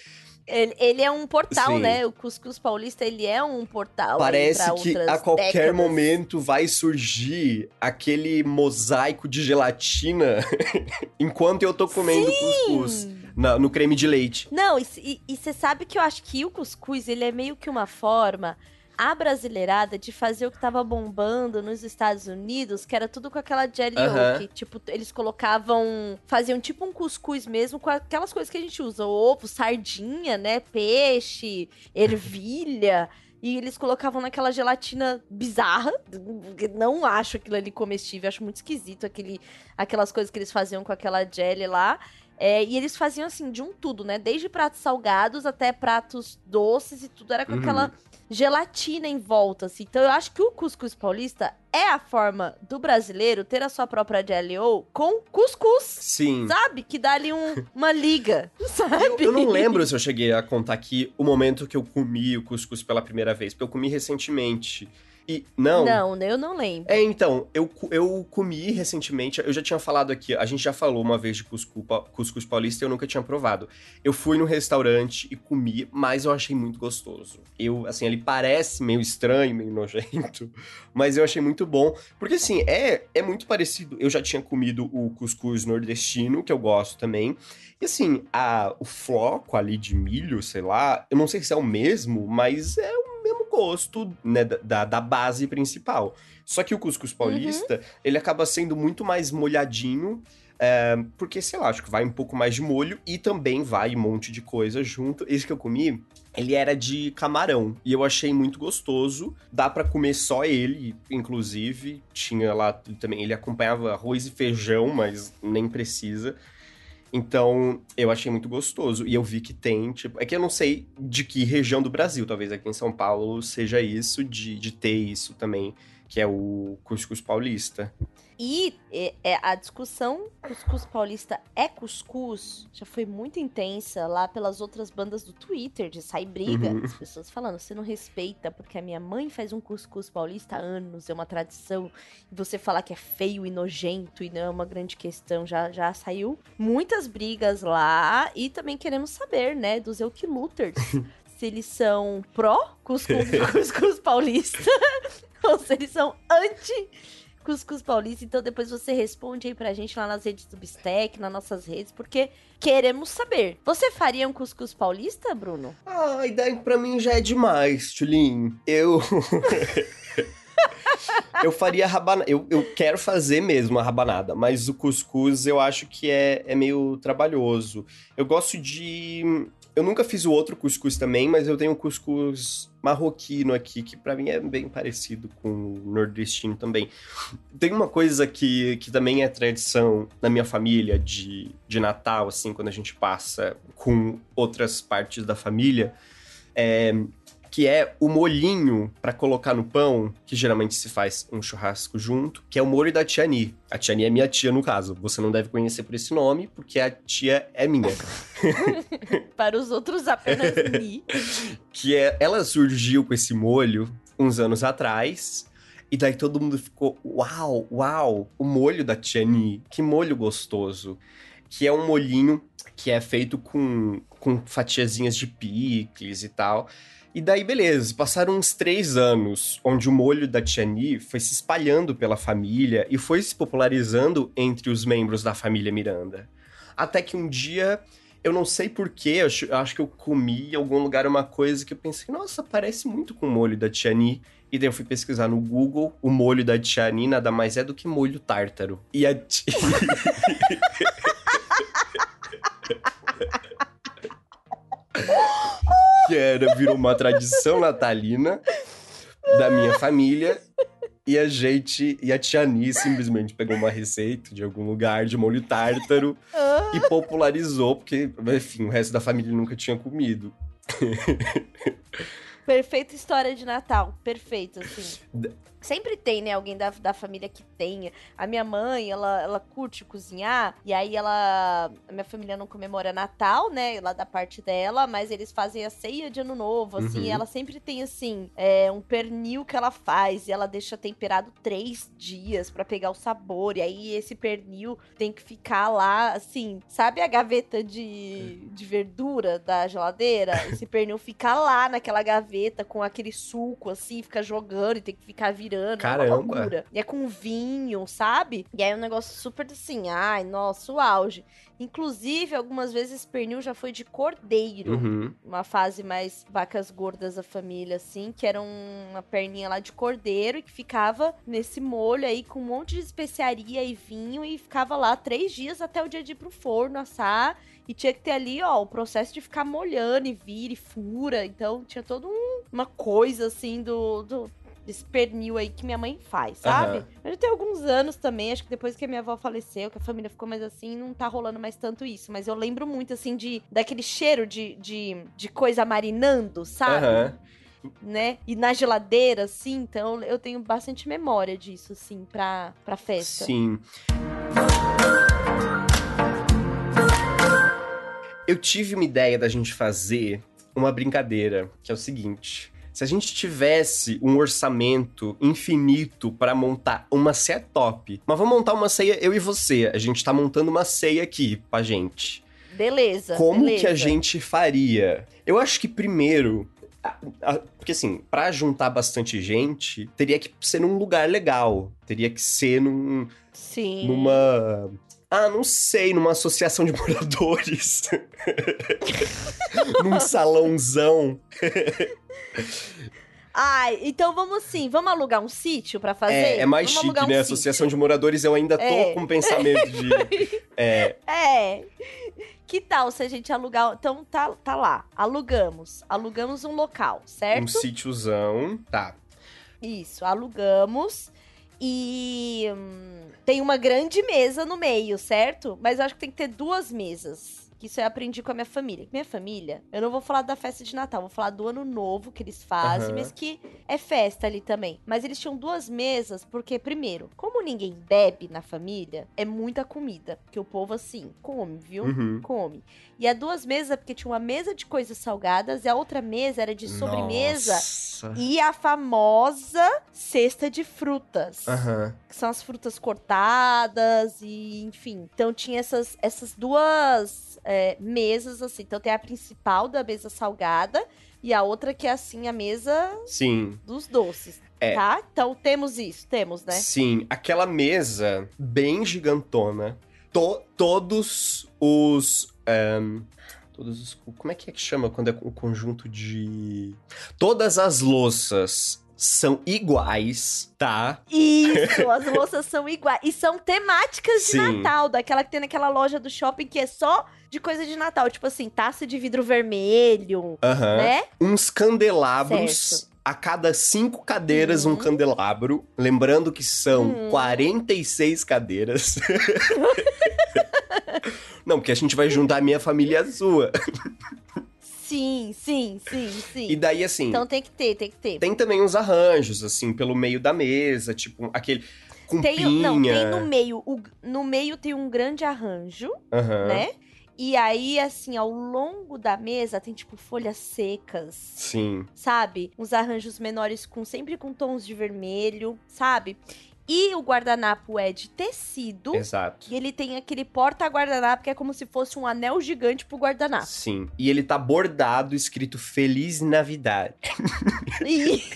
Ele, ele é um portal, Sim. né? O Cuscuz Paulista, ele é um portal. Parece pra que a qualquer décadas. momento vai surgir aquele mosaico de gelatina enquanto eu tô comendo cuscuz na- no creme de leite. Não, e você sabe que eu acho que o cuscuz, ele é meio que uma forma a brasileirada de fazer o que tava bombando nos Estados Unidos, que era tudo com aquela jelly que tipo, eles colocavam, faziam tipo um cuscuz mesmo com aquelas coisas que a gente usa, ovo, sardinha, né, peixe, ervilha. e eles colocavam naquela gelatina bizarra. Não acho aquilo ali comestível, acho muito esquisito aquele, aquelas coisas que eles faziam com aquela jelly lá. É, e eles faziam assim de um tudo, né? Desde pratos salgados até pratos doces e tudo era com Uhum. aquela gelatina em volta, assim. Então eu acho que o cuscuz paulista é a forma do brasileiro ter a sua própria GLO com cuscuz. Sim. Sabe? Que dá ali um- uma liga, sabe? Eu, eu não lembro se eu cheguei a contar aqui o momento que eu comi o cuscuz pela primeira vez, porque eu comi recentemente. E não. Não, eu não lembro. É, então, eu, eu comi recentemente, eu já tinha falado aqui, a gente já falou uma vez de cuscuz, cuscuz paulista e eu nunca tinha provado. Eu fui no restaurante e comi, mas eu achei muito gostoso. Eu, assim, ele parece meio estranho, meio nojento, mas eu achei muito bom. Porque, assim, é, é muito parecido. Eu já tinha comido o cuscuz nordestino, que eu gosto também. E, assim, a, o floco ali de milho, sei lá, eu não sei se é o mesmo, mas é o mesmo gosto, né, da- da, base principal. Só que o cuscuz paulista, ele acaba sendo muito mais molhadinho, é, porque, sei lá, acho que vai um pouco mais de molho e também vai um monte de coisa junto. Esse que eu comi, ele era de camarão e eu achei muito gostoso. Dá pra comer só ele, inclusive. Tinha lá também, ele acompanhava arroz e feijão, mas nem precisa. Então, eu achei muito gostoso. E eu vi que tem, tipo. É que eu não sei de que região do Brasil, talvez aqui em São Paulo seja isso, de, de ter isso também, que é o cuscuz paulista. E é, é, a discussão cuscuz paulista é cuscuz já foi muito intensa lá pelas outras bandas do Twitter, de sair briga. Uhum. As pessoas falando, você não respeita porque a minha mãe faz um cuscuz paulista há anos, é uma tradição. E você falar que é feio e nojento e não é uma grande questão. Já, já saiu muitas brigas lá. E também queremos saber, né, dos Eukiluters. se eles são pró cuscuz, cuscuz paulista ou se eles são anti Cuscuz Paulista. Então depois você responde aí pra gente lá nas redes do Bistec, nas nossas redes, porque queremos saber. Você faria um Cuscuz Paulista, Bruno? Ah, a ideia pra mim já é demais, Tulin. Eu. eu faria rabanada. Eu, eu quero fazer mesmo a rabanada, mas o cuscuz eu acho que é, é meio trabalhoso. Eu gosto de. Eu nunca fiz o outro cuscuz também, mas eu tenho cuscuz marroquino aqui, que pra mim é bem parecido com o nordestino também. Tem uma coisa que, que também é tradição na minha família de, de Natal, assim, quando a gente passa com outras partes da família, é, que é o molhinho pra colocar no pão, que geralmente se faz um churrasco junto, que é o molho da tia Ni. A tia Ni é minha tia, no caso. Você não deve conhecer por esse nome, porque a tia é minha. Para os outros, apenas Ni. que é, ela surgiu com esse molho uns anos atrás. E daí todo mundo ficou, uau, uau, o molho da Tiani, que molho gostoso. Que é um molhinho que é feito com, com fatiazinhas de picles e tal. E daí, beleza, passaram uns três anos, onde o molho da Tiani foi se espalhando pela família e foi se popularizando entre os membros da família Miranda. Até que um dia eu não sei porquê, eu acho, eu acho que eu comi em algum lugar uma coisa que eu pensei, nossa, parece muito com o molho da Tiani. E daí eu fui pesquisar no Google, o molho da Tiani nada mais é do que molho tártaro. E a ti... que era, virou uma tradição natalina da minha família. E a gente, e a Tiani simplesmente pegou uma receita de algum lugar de molho tártaro Ah, e popularizou, porque, enfim, o resto da família nunca tinha comido. Perfeita história de Natal. Perfeito, assim. Sempre tem, né, alguém da, da família que tenha. A minha mãe, ela, ela curte cozinhar, e aí ela. A minha família não comemora Natal, né? Lá da parte dela, mas eles fazem a ceia de ano novo, assim. Uhum. E ela sempre tem, assim, é, um pernil que ela faz, e ela deixa temperado três dias pra pegar o sabor. E aí esse pernil tem que ficar lá, assim, sabe a gaveta de, de verdura da geladeira? Esse pernil fica lá naquela gaveta com aquele suco, assim, fica jogando e tem que ficar virando. É Caramba. uma loucura. E é com vinho, sabe? E aí é um negócio super assim, ai, nossa, o auge. Inclusive, algumas vezes pernil já foi de cordeiro. Uhum. Uma fase mais vacas gordas da família, assim, que era uma perninha lá de cordeiro e que ficava nesse molho aí com um monte de especiaria e vinho e ficava lá três dias até o dia de ir pro forno assar E tinha que ter ali, ó, o processo de ficar molhando e vira e fura. Então tinha toda um, uma coisa assim do, do desse pernil aí que minha mãe faz, sabe? Aham. Mas já tem alguns anos também, acho que depois que a minha avó faleceu, que a família ficou mais assim, não tá rolando mais tanto isso. Mas eu lembro muito, assim, de daquele cheiro de, de, de coisa marinando, sabe? Aham. Né? E na geladeira, assim, então eu tenho bastante memória disso, assim, pra, pra festa. Sim. Eu tive uma ideia da gente fazer uma brincadeira, que é o seguinte. Se a gente tivesse um orçamento infinito pra montar uma ceia top, mas vamos montar uma ceia eu e você. A gente tá montando uma ceia aqui pra gente. Beleza. Como beleza. que a gente faria? Eu acho que primeiro. Porque assim, pra juntar bastante gente, teria que ser num lugar legal. Teria que ser num, Sim. numa. Ah, não sei, numa associação de moradores. Num salãozão. Ai, então vamos assim, vamos alugar um sítio pra fazer? É, é mais Vamos chique, um né? sítio. Associação de moradores, eu ainda tô É. com pensamento de. É, É. Que tal se a gente alugar. Então tá, tá lá. Alugamos. Alugamos um local, um certo? sítiozão. Tá. Isso, alugamos. E hum, tem uma grande mesa no meio, certo? Mas eu acho que tem que ter duas mesas. Que isso eu aprendi com a minha família. Minha família, eu não vou falar da festa de Natal, vou falar do ano novo que eles fazem, Aham. mas que é festa ali também. Mas eles tinham duas mesas, porque, primeiro, como ninguém bebe na família, é muita comida. Que o povo, assim, come, viu? Uhum. Come. E a duas mesas, porque tinha uma mesa de coisas salgadas e a outra mesa era de sobremesa. Nossa. E a famosa cesta de frutas. Aham. Que são as frutas cortadas e, enfim. Então tinha essas, essas duas é, mesas, assim. Então tem a principal da mesa salgada e a outra que é, assim, a mesa Sim. dos doces. É. Tá? Então temos isso, temos, né? Sim, aquela mesa bem gigantona. To- todos os. ehm, todos os. Como é que é que chama quando é o conjunto de. Todas as louças são iguais, tá? Isso, as louças são iguais. E são temáticas de Sim. Natal, daquela que tem naquela loja do shopping que é só de coisa de Natal. Tipo assim, taça de vidro vermelho, Aham. né? Uns candelabros. Certo. A cada cinco cadeiras, um Uhum. candelabro. Lembrando que são Uhum. 46 cadeiras. Não, porque a gente vai juntar a minha família a sua. Sim, sim, sim, sim. E daí, assim, Então tem que ter, tem que ter. tem também uns arranjos, assim, pelo meio da mesa, tipo, aquele com Tem, pinha. não, tem no meio. o- no meio tem um grande arranjo, Aham. né? E aí, assim, ao longo da mesa tem, tipo, folhas secas, Sim. sabe? Uns arranjos menores com sempre com tons de vermelho, sabe? E o guardanapo é de tecido. Exato. E ele tem aquele porta-guardanapo que é como se fosse um anel gigante pro guardanapo. Sim. E ele tá bordado, escrito Feliz Navidade. E...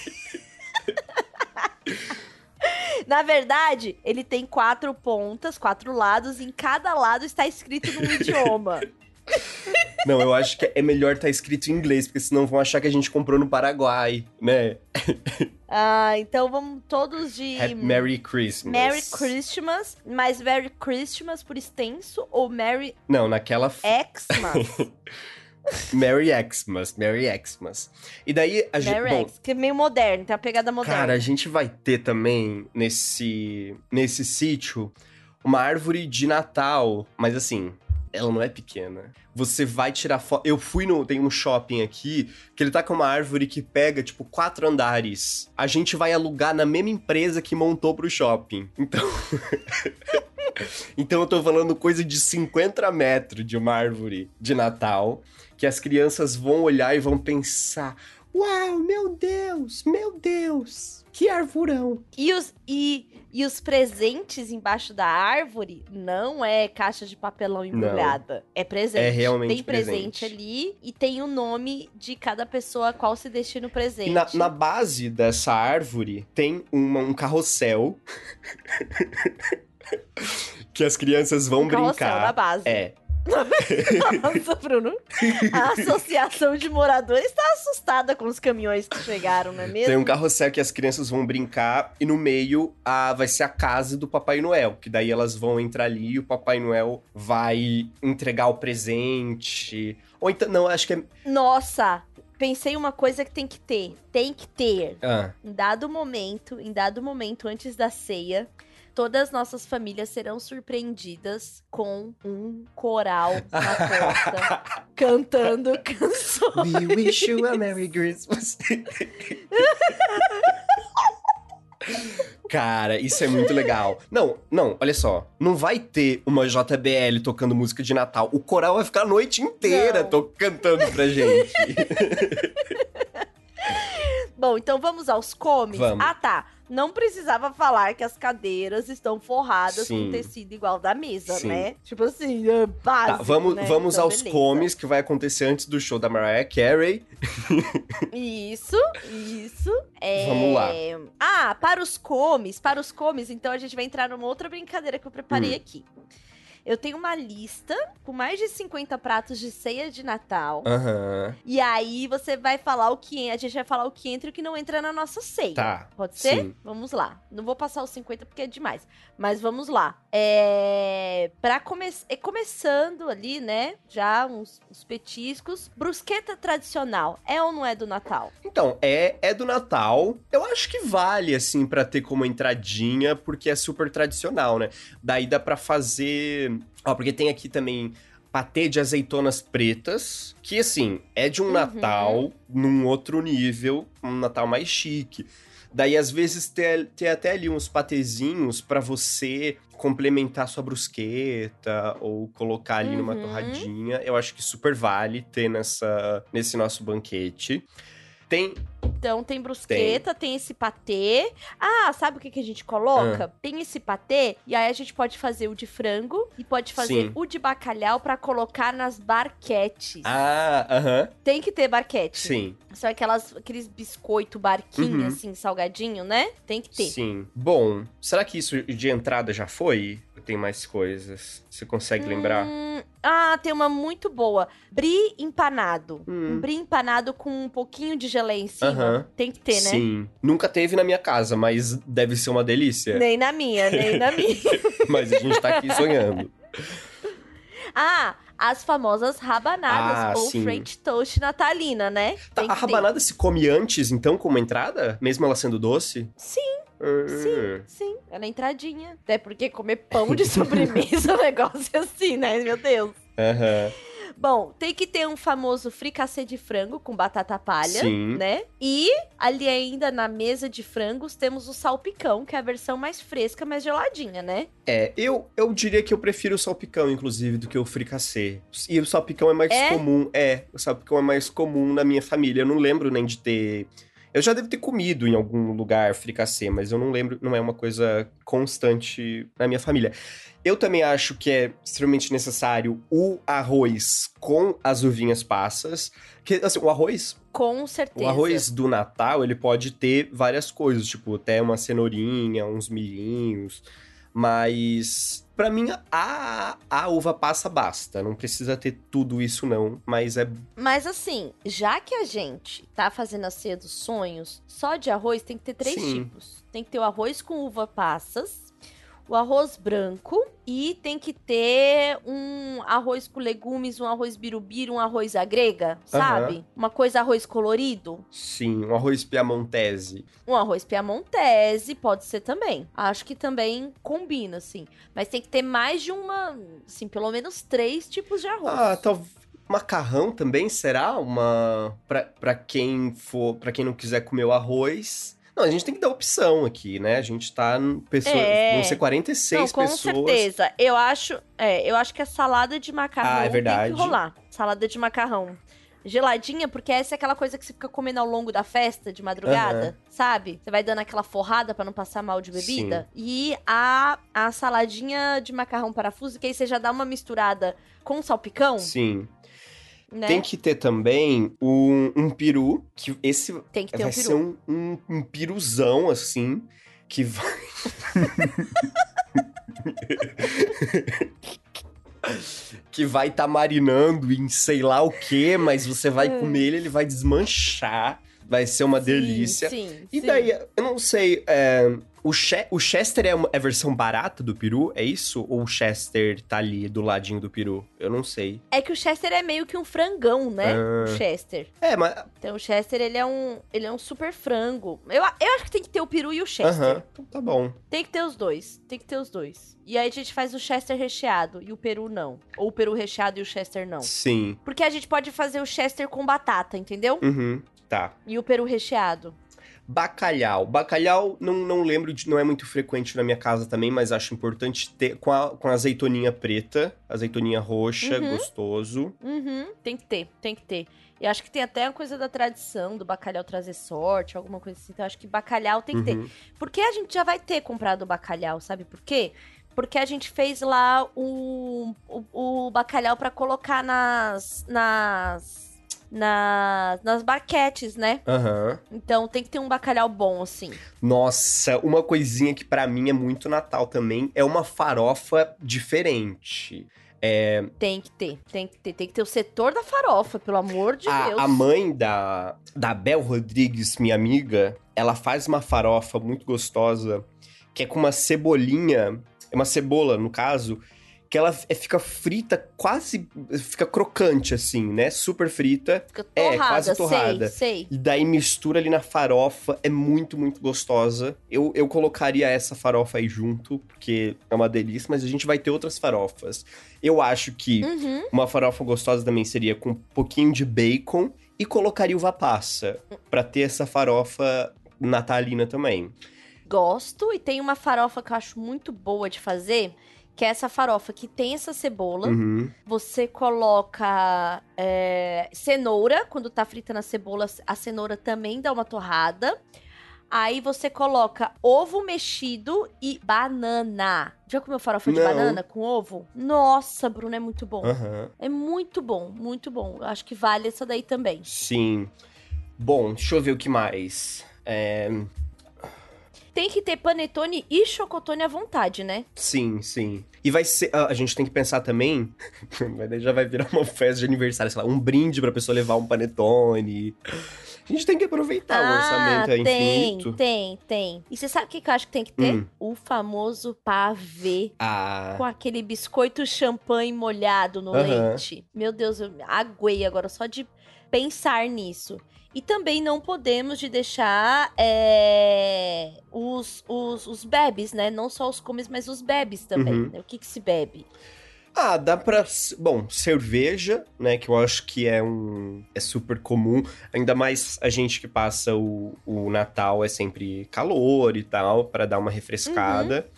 Na verdade, ele tem quatro pontas, quatro lados, e em cada lado está escrito num idioma. Não, eu acho que é melhor tá escrito em inglês, porque senão vão achar que a gente comprou no Paraguai, né? Ah, então vamos todos de Happy Merry Christmas. Merry Christmas, mas Merry Christmas por extenso ou Merry Não, naquela. Xmas? Merry Xmas, Merry Xmas. E daí a gente. Merry X, que é meio moderno, tem a pegada moderna. Cara, a gente vai ter também nesse nesse sítio uma árvore de Natal, mas assim, ela não é pequena. Você vai tirar foto. Eu fui no. Tem um shopping aqui que ele tá com uma árvore que pega, tipo, quatro andares. A gente vai alugar na mesma empresa que montou pro shopping. Então. então eu tô falando coisa de 50 metros de uma árvore de Natal. Que as crianças vão olhar e vão pensar: Uau, meu Deus, meu Deus, que arvorão. E os, e, e os presentes embaixo da árvore não é caixa de papelão embrulhada. É presente. É realmente Tem presente, presente. ali e tem o nome de cada pessoa qual se destina o presente. Na, na base dessa árvore tem uma- um carrossel que as crianças vão Um carrossel brincar. na base. É. Nossa, Bruno. A associação de moradores está assustada com os caminhões que chegaram, não é mesmo? Tem um carrossel que as crianças vão brincar e no meio a, vai ser a casa do Papai Noel, que daí elas vão entrar ali e o Papai Noel vai entregar o presente. Ou então, não, acho que é. Nossa, pensei uma coisa que tem que ter. Tem que ter. Ah, Em dado momento, em dado momento antes da ceia, todas as nossas famílias serão surpreendidas com um coral na porta cantando canções. We wish you a Merry Christmas. Cara, isso é muito legal. Não, não, olha só. Não vai ter uma JBL tocando música de Natal. O coral vai ficar a noite inteira Não. to- cantando pra gente. Bom, então vamos aos comes. Vamos. Ah, tá. Não precisava falar que as cadeiras estão forradas Sim. com tecido igual da mesa, Sim. né? Tipo assim, é básico, Tá, vamos, né? vamos Então, aos beleza. comes que vai acontecer antes do show da Mariah Carey. Isso, isso. É... Vamos lá. Ah, para os comes, para os comes, então a gente vai entrar numa outra brincadeira que eu preparei Hum. aqui. Eu tenho uma lista com mais de 50 pratos de ceia de Natal. Aham. E aí você vai falar o que. A gente vai falar o que entra e o que não entra na nossa ceia. Tá. Pode ser? Sim. Vamos lá. Não vou passar os 50 porque é demais. Mas vamos lá. É. Pra come... é, começando ali, né? Já uns, uns petiscos. Brusqueta tradicional. É ou não é do Natal? Então, é, é do Natal. Eu acho que vale, assim, pra ter como entradinha, porque é super tradicional, né? Daí dá pra fazer. Ó, porque tem aqui também patê de azeitonas pretas, que, assim, é de um Uhum. Natal num outro nível, um Natal mais chique. Daí, às vezes, tem, tem até ali uns patezinhos pra você complementar sua brusqueta ou colocar ali numa Uhum. torradinha. Eu acho que super vale ter nessa, nesse nosso banquete. Tem. Então tem brusqueta, tem, esse patê. Ah, sabe o que, que a gente coloca? Ah. Tem esse patê, e aí a gente pode fazer o de frango e pode fazer Sim. o de bacalhau pra colocar nas barquetes. Ah, aham. Tem que ter barquete. Sim, São aquelas, aqueles biscoito barquinho, Uhum. assim, salgadinho, né? Tem que ter. sim. Bom, será que isso de entrada já foi? Tem mais coisas? Você consegue lembrar? Ah, tem uma muito boa. Brie empanado. Hum. Um brie empanado com um pouquinho de geleia em cima. Tem que ter, né? Sim. Nunca teve na minha casa, mas deve ser uma delícia. Nem na minha, nem na minha. mas a gente tá aqui sonhando. Ah, as famosas rabanadas Ah, ou sim. French toast natalina, né? Tá, a que ter. rabanada se come antes, então, como entrada? Mesmo ela sendo doce? Sim, Hum. sim. É na entradinha. Até porque comer pão de sobremesa é um negócio assim, né? Meu Deus. Aham. Bom, tem que ter um famoso fricassê de frango com batata palha, Sim. né? E ali ainda na mesa de frangos temos o salpicão, que é a versão mais fresca, mais geladinha, né? É, eu, eu diria que eu prefiro o salpicão, inclusive, do que o fricassê. E o salpicão é mais É? comum. É, o salpicão é mais comum na minha família. Eu não lembro nem de ter. Eu já devo ter comido em algum lugar fricassê, mas eu não lembro, não é uma coisa constante na minha família. Eu também acho que é extremamente necessário o arroz com as uvinhas passas. Que, assim, o arroz Com certeza. o arroz do Natal, ele pode ter várias coisas, tipo, até uma cenourinha, uns milhinhos, mas pra mim a, a uva passa basta, não precisa ter tudo isso não, mas é Mas assim, já que a gente tá fazendo a ceia dos sonhos, só de arroz tem que ter três Sim. tipos. Tem que ter o arroz com uva passas, o arroz branco e tem que ter um arroz com legumes, um arroz birubiru, um arroz à grega, sabe? Uma coisa arroz colorido. sim, um arroz piamontese. Um arroz piamontese pode ser também. Acho que também combina, assim. Mas tem que ter mais de uma, assim, pelo menos três tipos de arroz. Ah, talvez macarrão também será uma pra quem for, para quem não quiser comer o arroz. Não, a gente tem que dar opção aqui, né? A gente tá pessoas, É. vão ser 46 Não, com pessoas. certeza. Eu acho, é, eu acho que a salada de macarrão Ah, é tem verdade. que rolar. Salada de macarrão. Geladinha, porque essa é aquela coisa que você fica comendo ao longo da festa, de madrugada, sabe? Você vai dando aquela forrada pra não passar mal de bebida. E a, a saladinha de macarrão parafuso, que aí você já dá uma misturada com salpicão, Sim. Né? Tem que ter também um, um peru, que esse Tem que ter vai um peru. ser um, um, um piruzão, assim, que vai... que vai estar marinando em sei lá o que, mas você vai É. comer ele, ele vai desmanchar. Vai ser uma delícia. Sim, sim, E sim. daí, eu não sei, é, o, che o Chester é, uma, é a versão barata do peru? É isso? Ou o Chester tá ali do ladinho do peru? Eu não sei. É que o Chester é meio que um frangão, né? Ah. O Chester. É, mas. Então o Chester, ele é um, ele é um super frango. Eu, eu acho que tem que ter o peru e o Chester. Aham, então tá bom. Tem que ter os dois. Tem que ter os dois. E aí a gente faz o Chester recheado e o peru não. Ou o peru recheado e o Chester não. Sim. Porque a gente pode fazer o Chester com batata, entendeu? Uhum, tá. E o peru recheado. Bacalhau. Bacalhau não, não lembro de. Não é muito frequente na minha casa também, mas acho importante ter com a, com a azeitoninha preta, azeitoninha roxa, Uhum. gostoso. Uhum, tem que ter, tem que ter. E acho que tem até uma coisa da tradição do bacalhau trazer sorte, alguma coisa assim. Então acho que bacalhau tem que ter. Uhum. Porque a gente já vai ter comprado bacalhau, sabe por quê? Porque a gente fez lá o, o, o bacalhau pra colocar nas. nas. Nas, nas barquetes, né? Aham. Então tem que ter um bacalhau bom, assim. Nossa, uma coisinha que pra mim é muito Natal também é uma farofa diferente. É, Tem que ter, tem que ter. Tem que ter o setor da farofa, pelo amor de Deus. a, a mãe da, da Bel Rodrigues, minha amiga, ela faz uma farofa muito gostosa, que é com uma cebolinha, é uma cebola, no caso, que ela é- fica frita quase, fica crocante assim, né? Super frita. Fica é, torrada, quase torrada. sei, sei. E daí mistura ali na farofa, é muito, muito gostosa. Eu, eu colocaria essa farofa aí junto, porque é uma delícia, mas a gente vai ter outras farofas. Eu acho que Uhum. uma farofa gostosa também seria com um pouquinho de bacon e colocaria uva passa, pra ter essa farofa natalina também. Gosto e tem uma farofa que eu acho muito boa de fazer, que é essa farofa que tem essa cebola. Uhum. Você coloca é, cenoura, quando tá fritando a cebola, a cenoura também dá uma torrada. Aí você coloca ovo mexido e banana. Já comeu farofa de Não. banana com ovo? Nossa, Bruno, é muito bom. Aham. É muito bom, muito bom. Eu acho que vale essa daí também. Sim. Bom, deixa eu ver o que mais. É, Tem que ter panetone e chocotone à vontade, né? Sim, sim. E vai ser. ah, A gente tem que pensar também. já vai virar uma festa de aniversário, sei lá, um brinde pra pessoa levar um panetone. A gente tem que aproveitar, o orçamento é Ah, tem, infinito. tem, tem. E você sabe o que eu acho que tem que ter? Hum. O famoso pavê. Ah. Com aquele biscoito champanhe molhado no Aham. leite. Meu Deus, eu aguei agora só de pensar nisso. E também não podemos de deixar é, os, os, os bebes, né? Não só os comes, mas os bebes também. Uhum. né? O que que se bebe? Ah, dá pra. Bom, cerveja, né? Que eu acho que é um. É super comum. Ainda mais a gente que passa o, o Natal é sempre calor e tal, pra dar uma refrescada.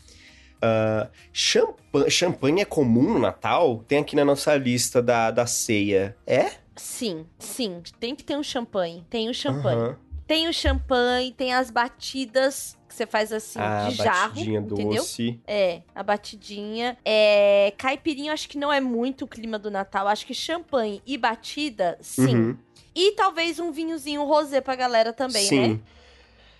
Ah, champa- champanhe é comum no Natal? Tem aqui na nossa lista da, da ceia. É? Sim, sim. Tem que ter um champanhe. Tem o champanhe. Aham. Tem o champanhe, tem as batidas que você faz assim, Ah, de jarro. batidinha entendeu? doce. É, a batidinha. É, caipirinha, acho que não é muito o clima do Natal. Acho que champanhe e batida, sim. Uhum. E talvez um vinhozinho rosé pra galera também, Sim. né?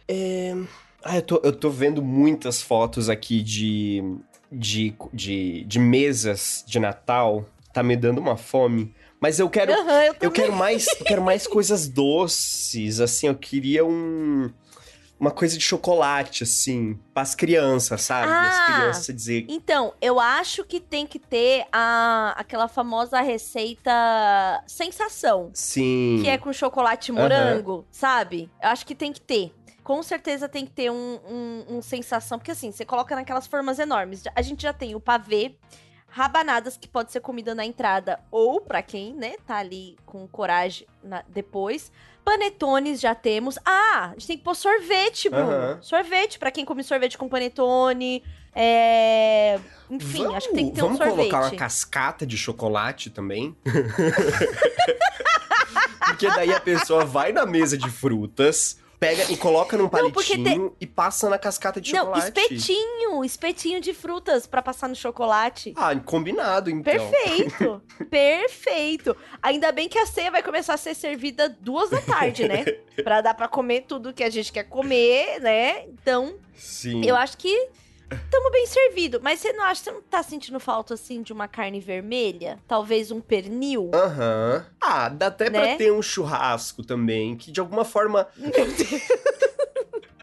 É... Ah, eu tô, eu tô vendo muitas fotos aqui de, de, de, de mesas de Natal. Tá me dando uma fome. Mas eu quero, Aham, eu eu quero mais, eu quero mais coisas doces. Assim, eu queria um uma coisa de chocolate, assim, pras crianças, sabe? As Ah! crianças dizer. Então, eu acho que tem que ter a, aquela famosa receita sensação. Sim. Que é com chocolate morango, sabe? Eu acho que tem que ter. Com certeza tem que ter um, um, um sensação. Porque assim, você coloca naquelas formas enormes. A gente já tem o pavê, rabanadas que pode ser comida na entrada ou pra quem, né, tá ali com coragem na- depois. Panetones já temos. Ah, a gente tem que pôr sorvete, Bruno. Aham. Sorvete pra quem come sorvete com panetone. É... Enfim, Vamos- acho que tem que ter vamos um sorvete. colocar uma cascata de chocolate também? porque daí a pessoa vai na mesa de frutas, pega e coloca num Não, porque palitinho e passa na cascata de Não, chocolate. espetinho, espetinho de frutas pra passar no chocolate. Ah, combinado então. Perfeito, perfeito. Ainda bem que a ceia vai começar a ser servida duas da tarde, né? Pra dar pra comer tudo que a gente quer comer, né? Então, Sim. eu acho que tamo bem servido. Mas você não acha, você não tá sentindo falta, assim, de uma carne vermelha? Talvez um pernil? Aham. Ah, dá até pra Né? ter um churrasco também, que de alguma forma.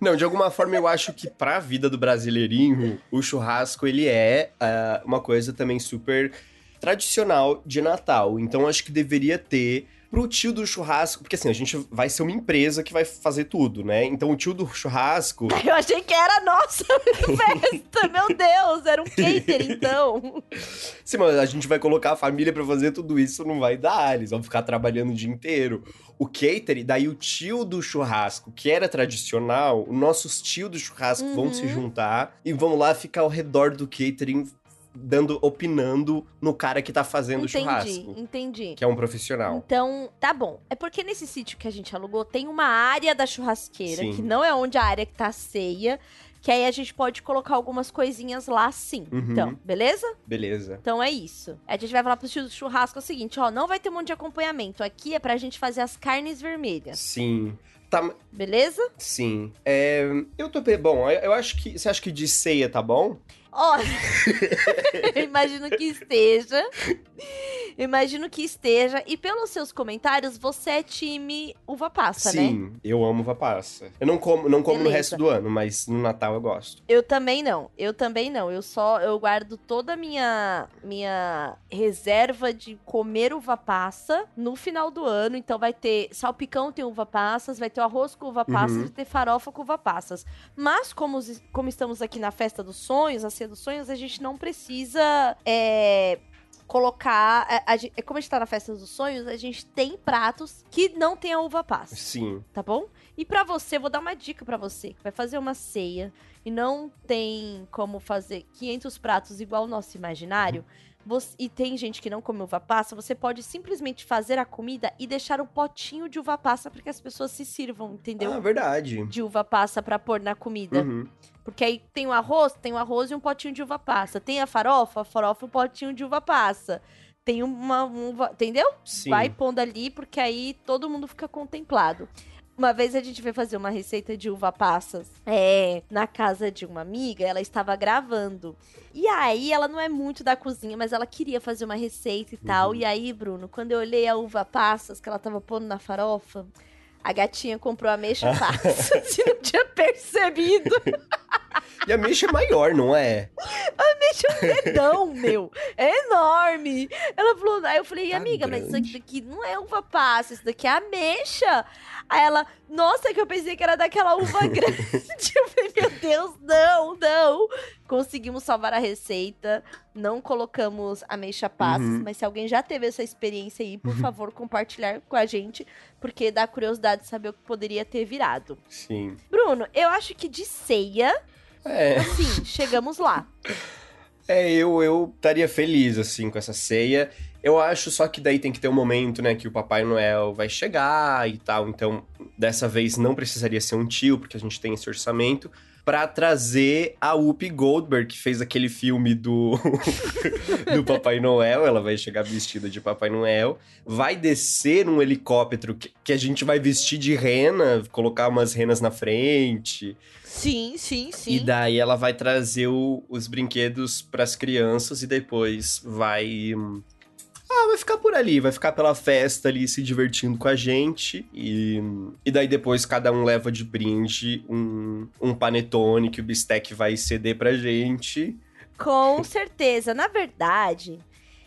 Não, de alguma forma eu acho que pra vida do brasileirinho, o churrasco ele é ah, uma coisa também super tradicional de Natal. Então acho que deveria ter pro tio do churrasco, porque assim, a gente vai ser uma empresa que vai fazer tudo, né? Então o tio do churrasco, Eu achei que era nossa festa, meu Deus, era um cater, então. se mas a gente vai colocar a família pra fazer tudo isso, não vai dar, eles vão ficar trabalhando o dia inteiro. O cater, daí o tio do churrasco, que era tradicional, os nossos tios do churrasco vão se Uhum. juntar e vão lá ficar ao redor do catering, dando, opinando no cara que tá fazendo o entendi, churrasco, entendi. que é um profissional. Então, tá bom. É porque nesse sítio que a gente alugou tem uma área da churrasqueira, Sim. que não é onde a área que tá a ceia, que aí a gente pode colocar algumas coisinhas lá sim. Uhum. Então, beleza? Beleza. Então é isso. A gente vai falar pro tio do churrasco é o seguinte, ó, não vai ter um monte de acompanhamento. Aqui é pra gente fazer as carnes vermelhas, Sim. Tá, beleza? sim. É, eu tô. Bom, eu acho que. Você acha que de ceia tá bom? Ó, eu imagino que esteja. Imagino que esteja. E pelos seus comentários, você é time uva passa, né? Sim, eu amo uva passa. Eu não como, não como no resto do ano, mas no Natal eu gosto. Eu também não. Eu também não. Eu só eu guardo toda a minha minha reserva de comer uva passa no final do ano. Então vai ter salpicão tem uva passas, vai ter o arroz com uva passas, Uhum. vai ter farofa com uva passas. Mas como, como estamos aqui na festa dos sonhos, a ceia dos sonhos, a gente não precisa é, colocar. A, a, gen- é como a gente tá na festa dos sonhos, a gente tem pratos que não tem a uva passa Sim. tá bom? E pra você, vou dar uma dica pra você, que vai fazer uma ceia e não tem como fazer 500 pratos igual o nosso imaginário, você- e tem gente que não come uva passa, você pode simplesmente fazer a comida e deixar um potinho de uva passa para que as pessoas se sirvam, entendeu? Ah, verdade. De uva passa pra pôr na comida. Uhum. Porque aí tem o arroz, tem o arroz e um potinho de uva passa. Tem a farofa, a farofa e um potinho de uva passa. Tem uma um uva, entendeu? Sim. vai pondo ali, porque aí todo mundo fica contemplado. Uma vez a gente foi fazer uma receita de uva passas é, na casa de uma amiga, ela estava gravando. E aí, ela não é muito da cozinha, mas ela queria fazer uma receita e tal. Uhum. E aí, Bruno, quando eu olhei a uva passas que ela tava pondo na farofa, a gatinha comprou a ameixa passas e não tinha percebido. E a mexa é maior, não é? É um dedão, meu. É enorme. Ela falou, aí eu falei, Tá amiga, mas isso daqui não é uva passa, isso daqui é ameixa. Aí ela, nossa, que eu pensei que era daquela uva grande. Eu falei, meu Deus, não, não. Conseguimos salvar a receita, não colocamos ameixa passas, Uhum. mas se alguém já teve essa experiência aí, por favor, compartilhar com a gente, porque dá curiosidade de saber o que poderia ter virado. Sim. Bruno, eu acho que de ceia, É. assim, chegamos lá. É, eu eu estaria feliz, assim, com essa ceia. Eu acho só que daí tem que ter um momento, né, que o Papai Noel vai chegar e tal. Então, dessa vez não precisaria ser um tio, porque a gente tem esse orçamento. Pra trazer a Whoopi Goldberg, que fez aquele filme do, do Papai Noel. Ela vai chegar vestida de Papai Noel. Vai descer num helicóptero que, que a gente vai vestir de rena, colocar umas renas na frente. Sim, sim, sim. E daí ela vai trazer o- os brinquedos pras crianças e depois vai. Ah, vai ficar por ali, vai ficar pela festa ali se divertindo com a gente. E, e daí depois cada um leva de brinde um, um panetone que o Bistec vai ceder pra gente. Com certeza. Na verdade,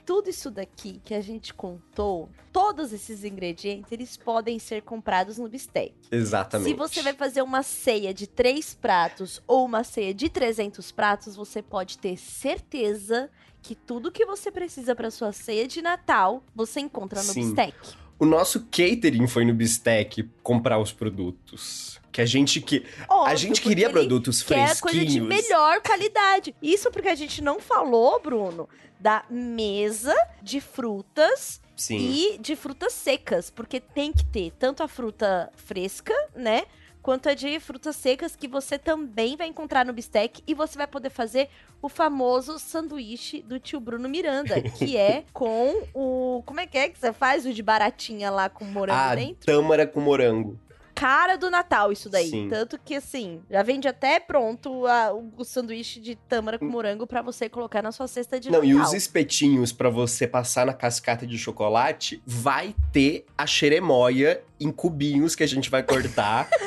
tudo isso daqui que a gente contou, todos esses ingredientes, eles podem ser comprados no Bistec. Exatamente. Se você vai fazer uma ceia de três pratos ou uma ceia de 300 pratos, você pode ter certeza que tudo que você precisa para sua ceia de Natal, você encontra no Sim. Bistec. O nosso catering foi no Bistec comprar os produtos. Que a gente que. a Óbvio, gente porque queria produtos fresquinhos. coisa de melhor qualidade. Isso porque a gente não falou, Bruno, da mesa de frutas Sim. e de frutas secas, porque tem que ter tanto a fruta fresca, né? Quanto a de frutas secas que você também vai encontrar no Bistec e você vai poder fazer o famoso sanduíche do tio Bruno Miranda, que é com o. Como é que é que você faz? O de baratinha lá com morango Ah, dentro? tâmara com morango. cara do Natal isso daí. Sim. Tanto que, assim, já vende até pronto a- o sanduíche de tâmara com morango pra você colocar na sua cesta de Não, Natal. e os espetinhos pra você passar na cascata de chocolate, vai ter a xeremóia em cubinhos que a gente vai cortar.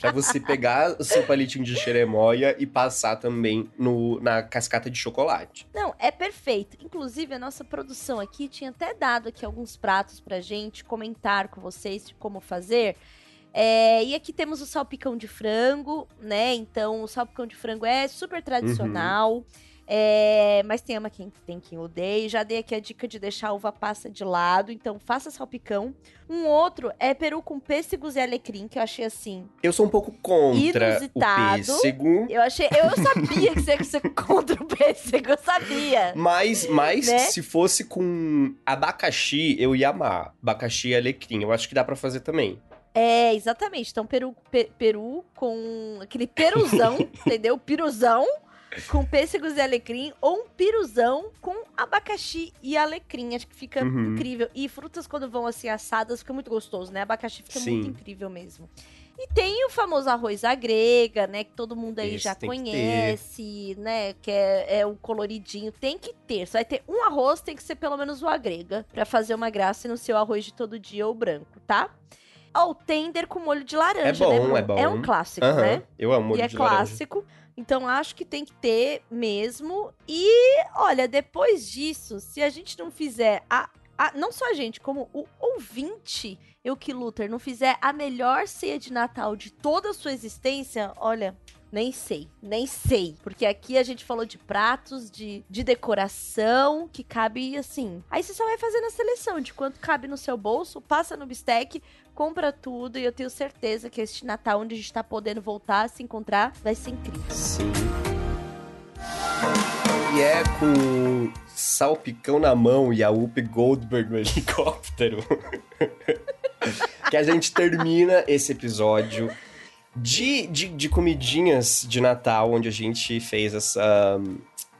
pra você pegar o seu palitinho de xeremóia e passar também no, na cascata de chocolate. Não, é perfeito. Inclusive, a nossa produção aqui tinha até dado aqui alguns pratos pra gente comentar com vocês de como fazer. É, e aqui temos o salpicão de frango, né? Então, o salpicão de frango é super tradicional. É, mas tem ama quem tem quem odeia. Já dei aqui a dica de deixar a uva passa de lado. Então, faça salpicão. Um outro é peru com pêssegos e alecrim, que eu achei assim. Eu sou um pouco contra Inusitado. o pêssego. Eu achei. Eu sabia que você ia ser contra o pêssego, eu sabia. Mas, mas Né? se fosse com abacaxi, eu ia amar. Abacaxi e alecrim. Eu acho que dá pra fazer também. É, exatamente. Então, peru, pe- peru com aquele peruzão, entendeu? Piruzão com pêssegos e alecrim, ou um piruzão com abacaxi e alecrim. Acho que fica Uhum. incrível. E frutas, quando vão assim assadas, fica muito gostoso, né? Abacaxi fica Sim. muito incrível mesmo. E tem o famoso arroz à grega, né? Que todo mundo aí Esse já tem que conhece, né? Que é, é o coloridinho. Tem que ter. Só vai ter um arroz, tem que ser pelo menos o à grega. Pra fazer uma graça no seu arroz de todo dia ou branco, tá? Ó, o tender com molho de laranja, É bom, né, é bom. É um clássico, né? Eu amo molho e é de laranja. clássico. Então acho que tem que ter mesmo. E olha, depois disso, se a gente não fizer a, a- não só a gente, como o ouvinte, eu que Luther, não fizer a melhor ceia de Natal de toda a sua existência, olha, nem sei, nem sei. Porque aqui a gente falou de pratos, de, de decoração, que cabe assim. Aí você só vai fazendo a seleção de quanto cabe no seu bolso, passa no bistec, compra tudo e eu tenho certeza que este Natal, onde a gente tá podendo voltar a se encontrar, vai ser incrível. Sim. E é com salpicão na mão e a Whoopi Goldberg no helicóptero que a gente termina esse episódio de, de, de comidinhas de Natal, onde a gente fez essa.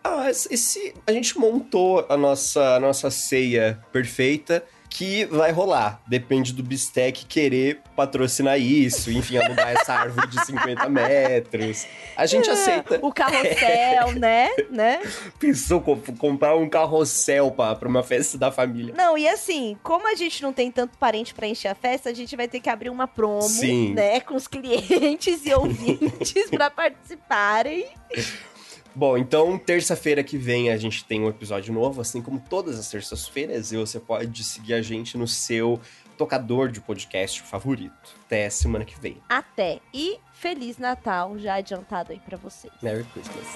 Ah, esse. A gente montou a nossa, a nossa ceia perfeita. Que vai rolar. Depende do Bistec querer patrocinar isso, enfim, alugar essa árvore de 50 metros. A gente aceita. O carrossel, né? né? Pensou co- comprar um carrossel pra, pra uma festa da família. Não, e assim, como a gente não tem tanto parente pra encher a festa, a gente vai ter que abrir uma promo, Sim. né, com os clientes e ouvintes pra participarem. Bom, então terça-feira que vem a gente tem um episódio novo, assim como todas as terças-feiras, e você pode seguir a gente no seu tocador de podcast favorito. Até semana que vem. Até e feliz Natal já adiantado aí para vocês. Merry Christmas.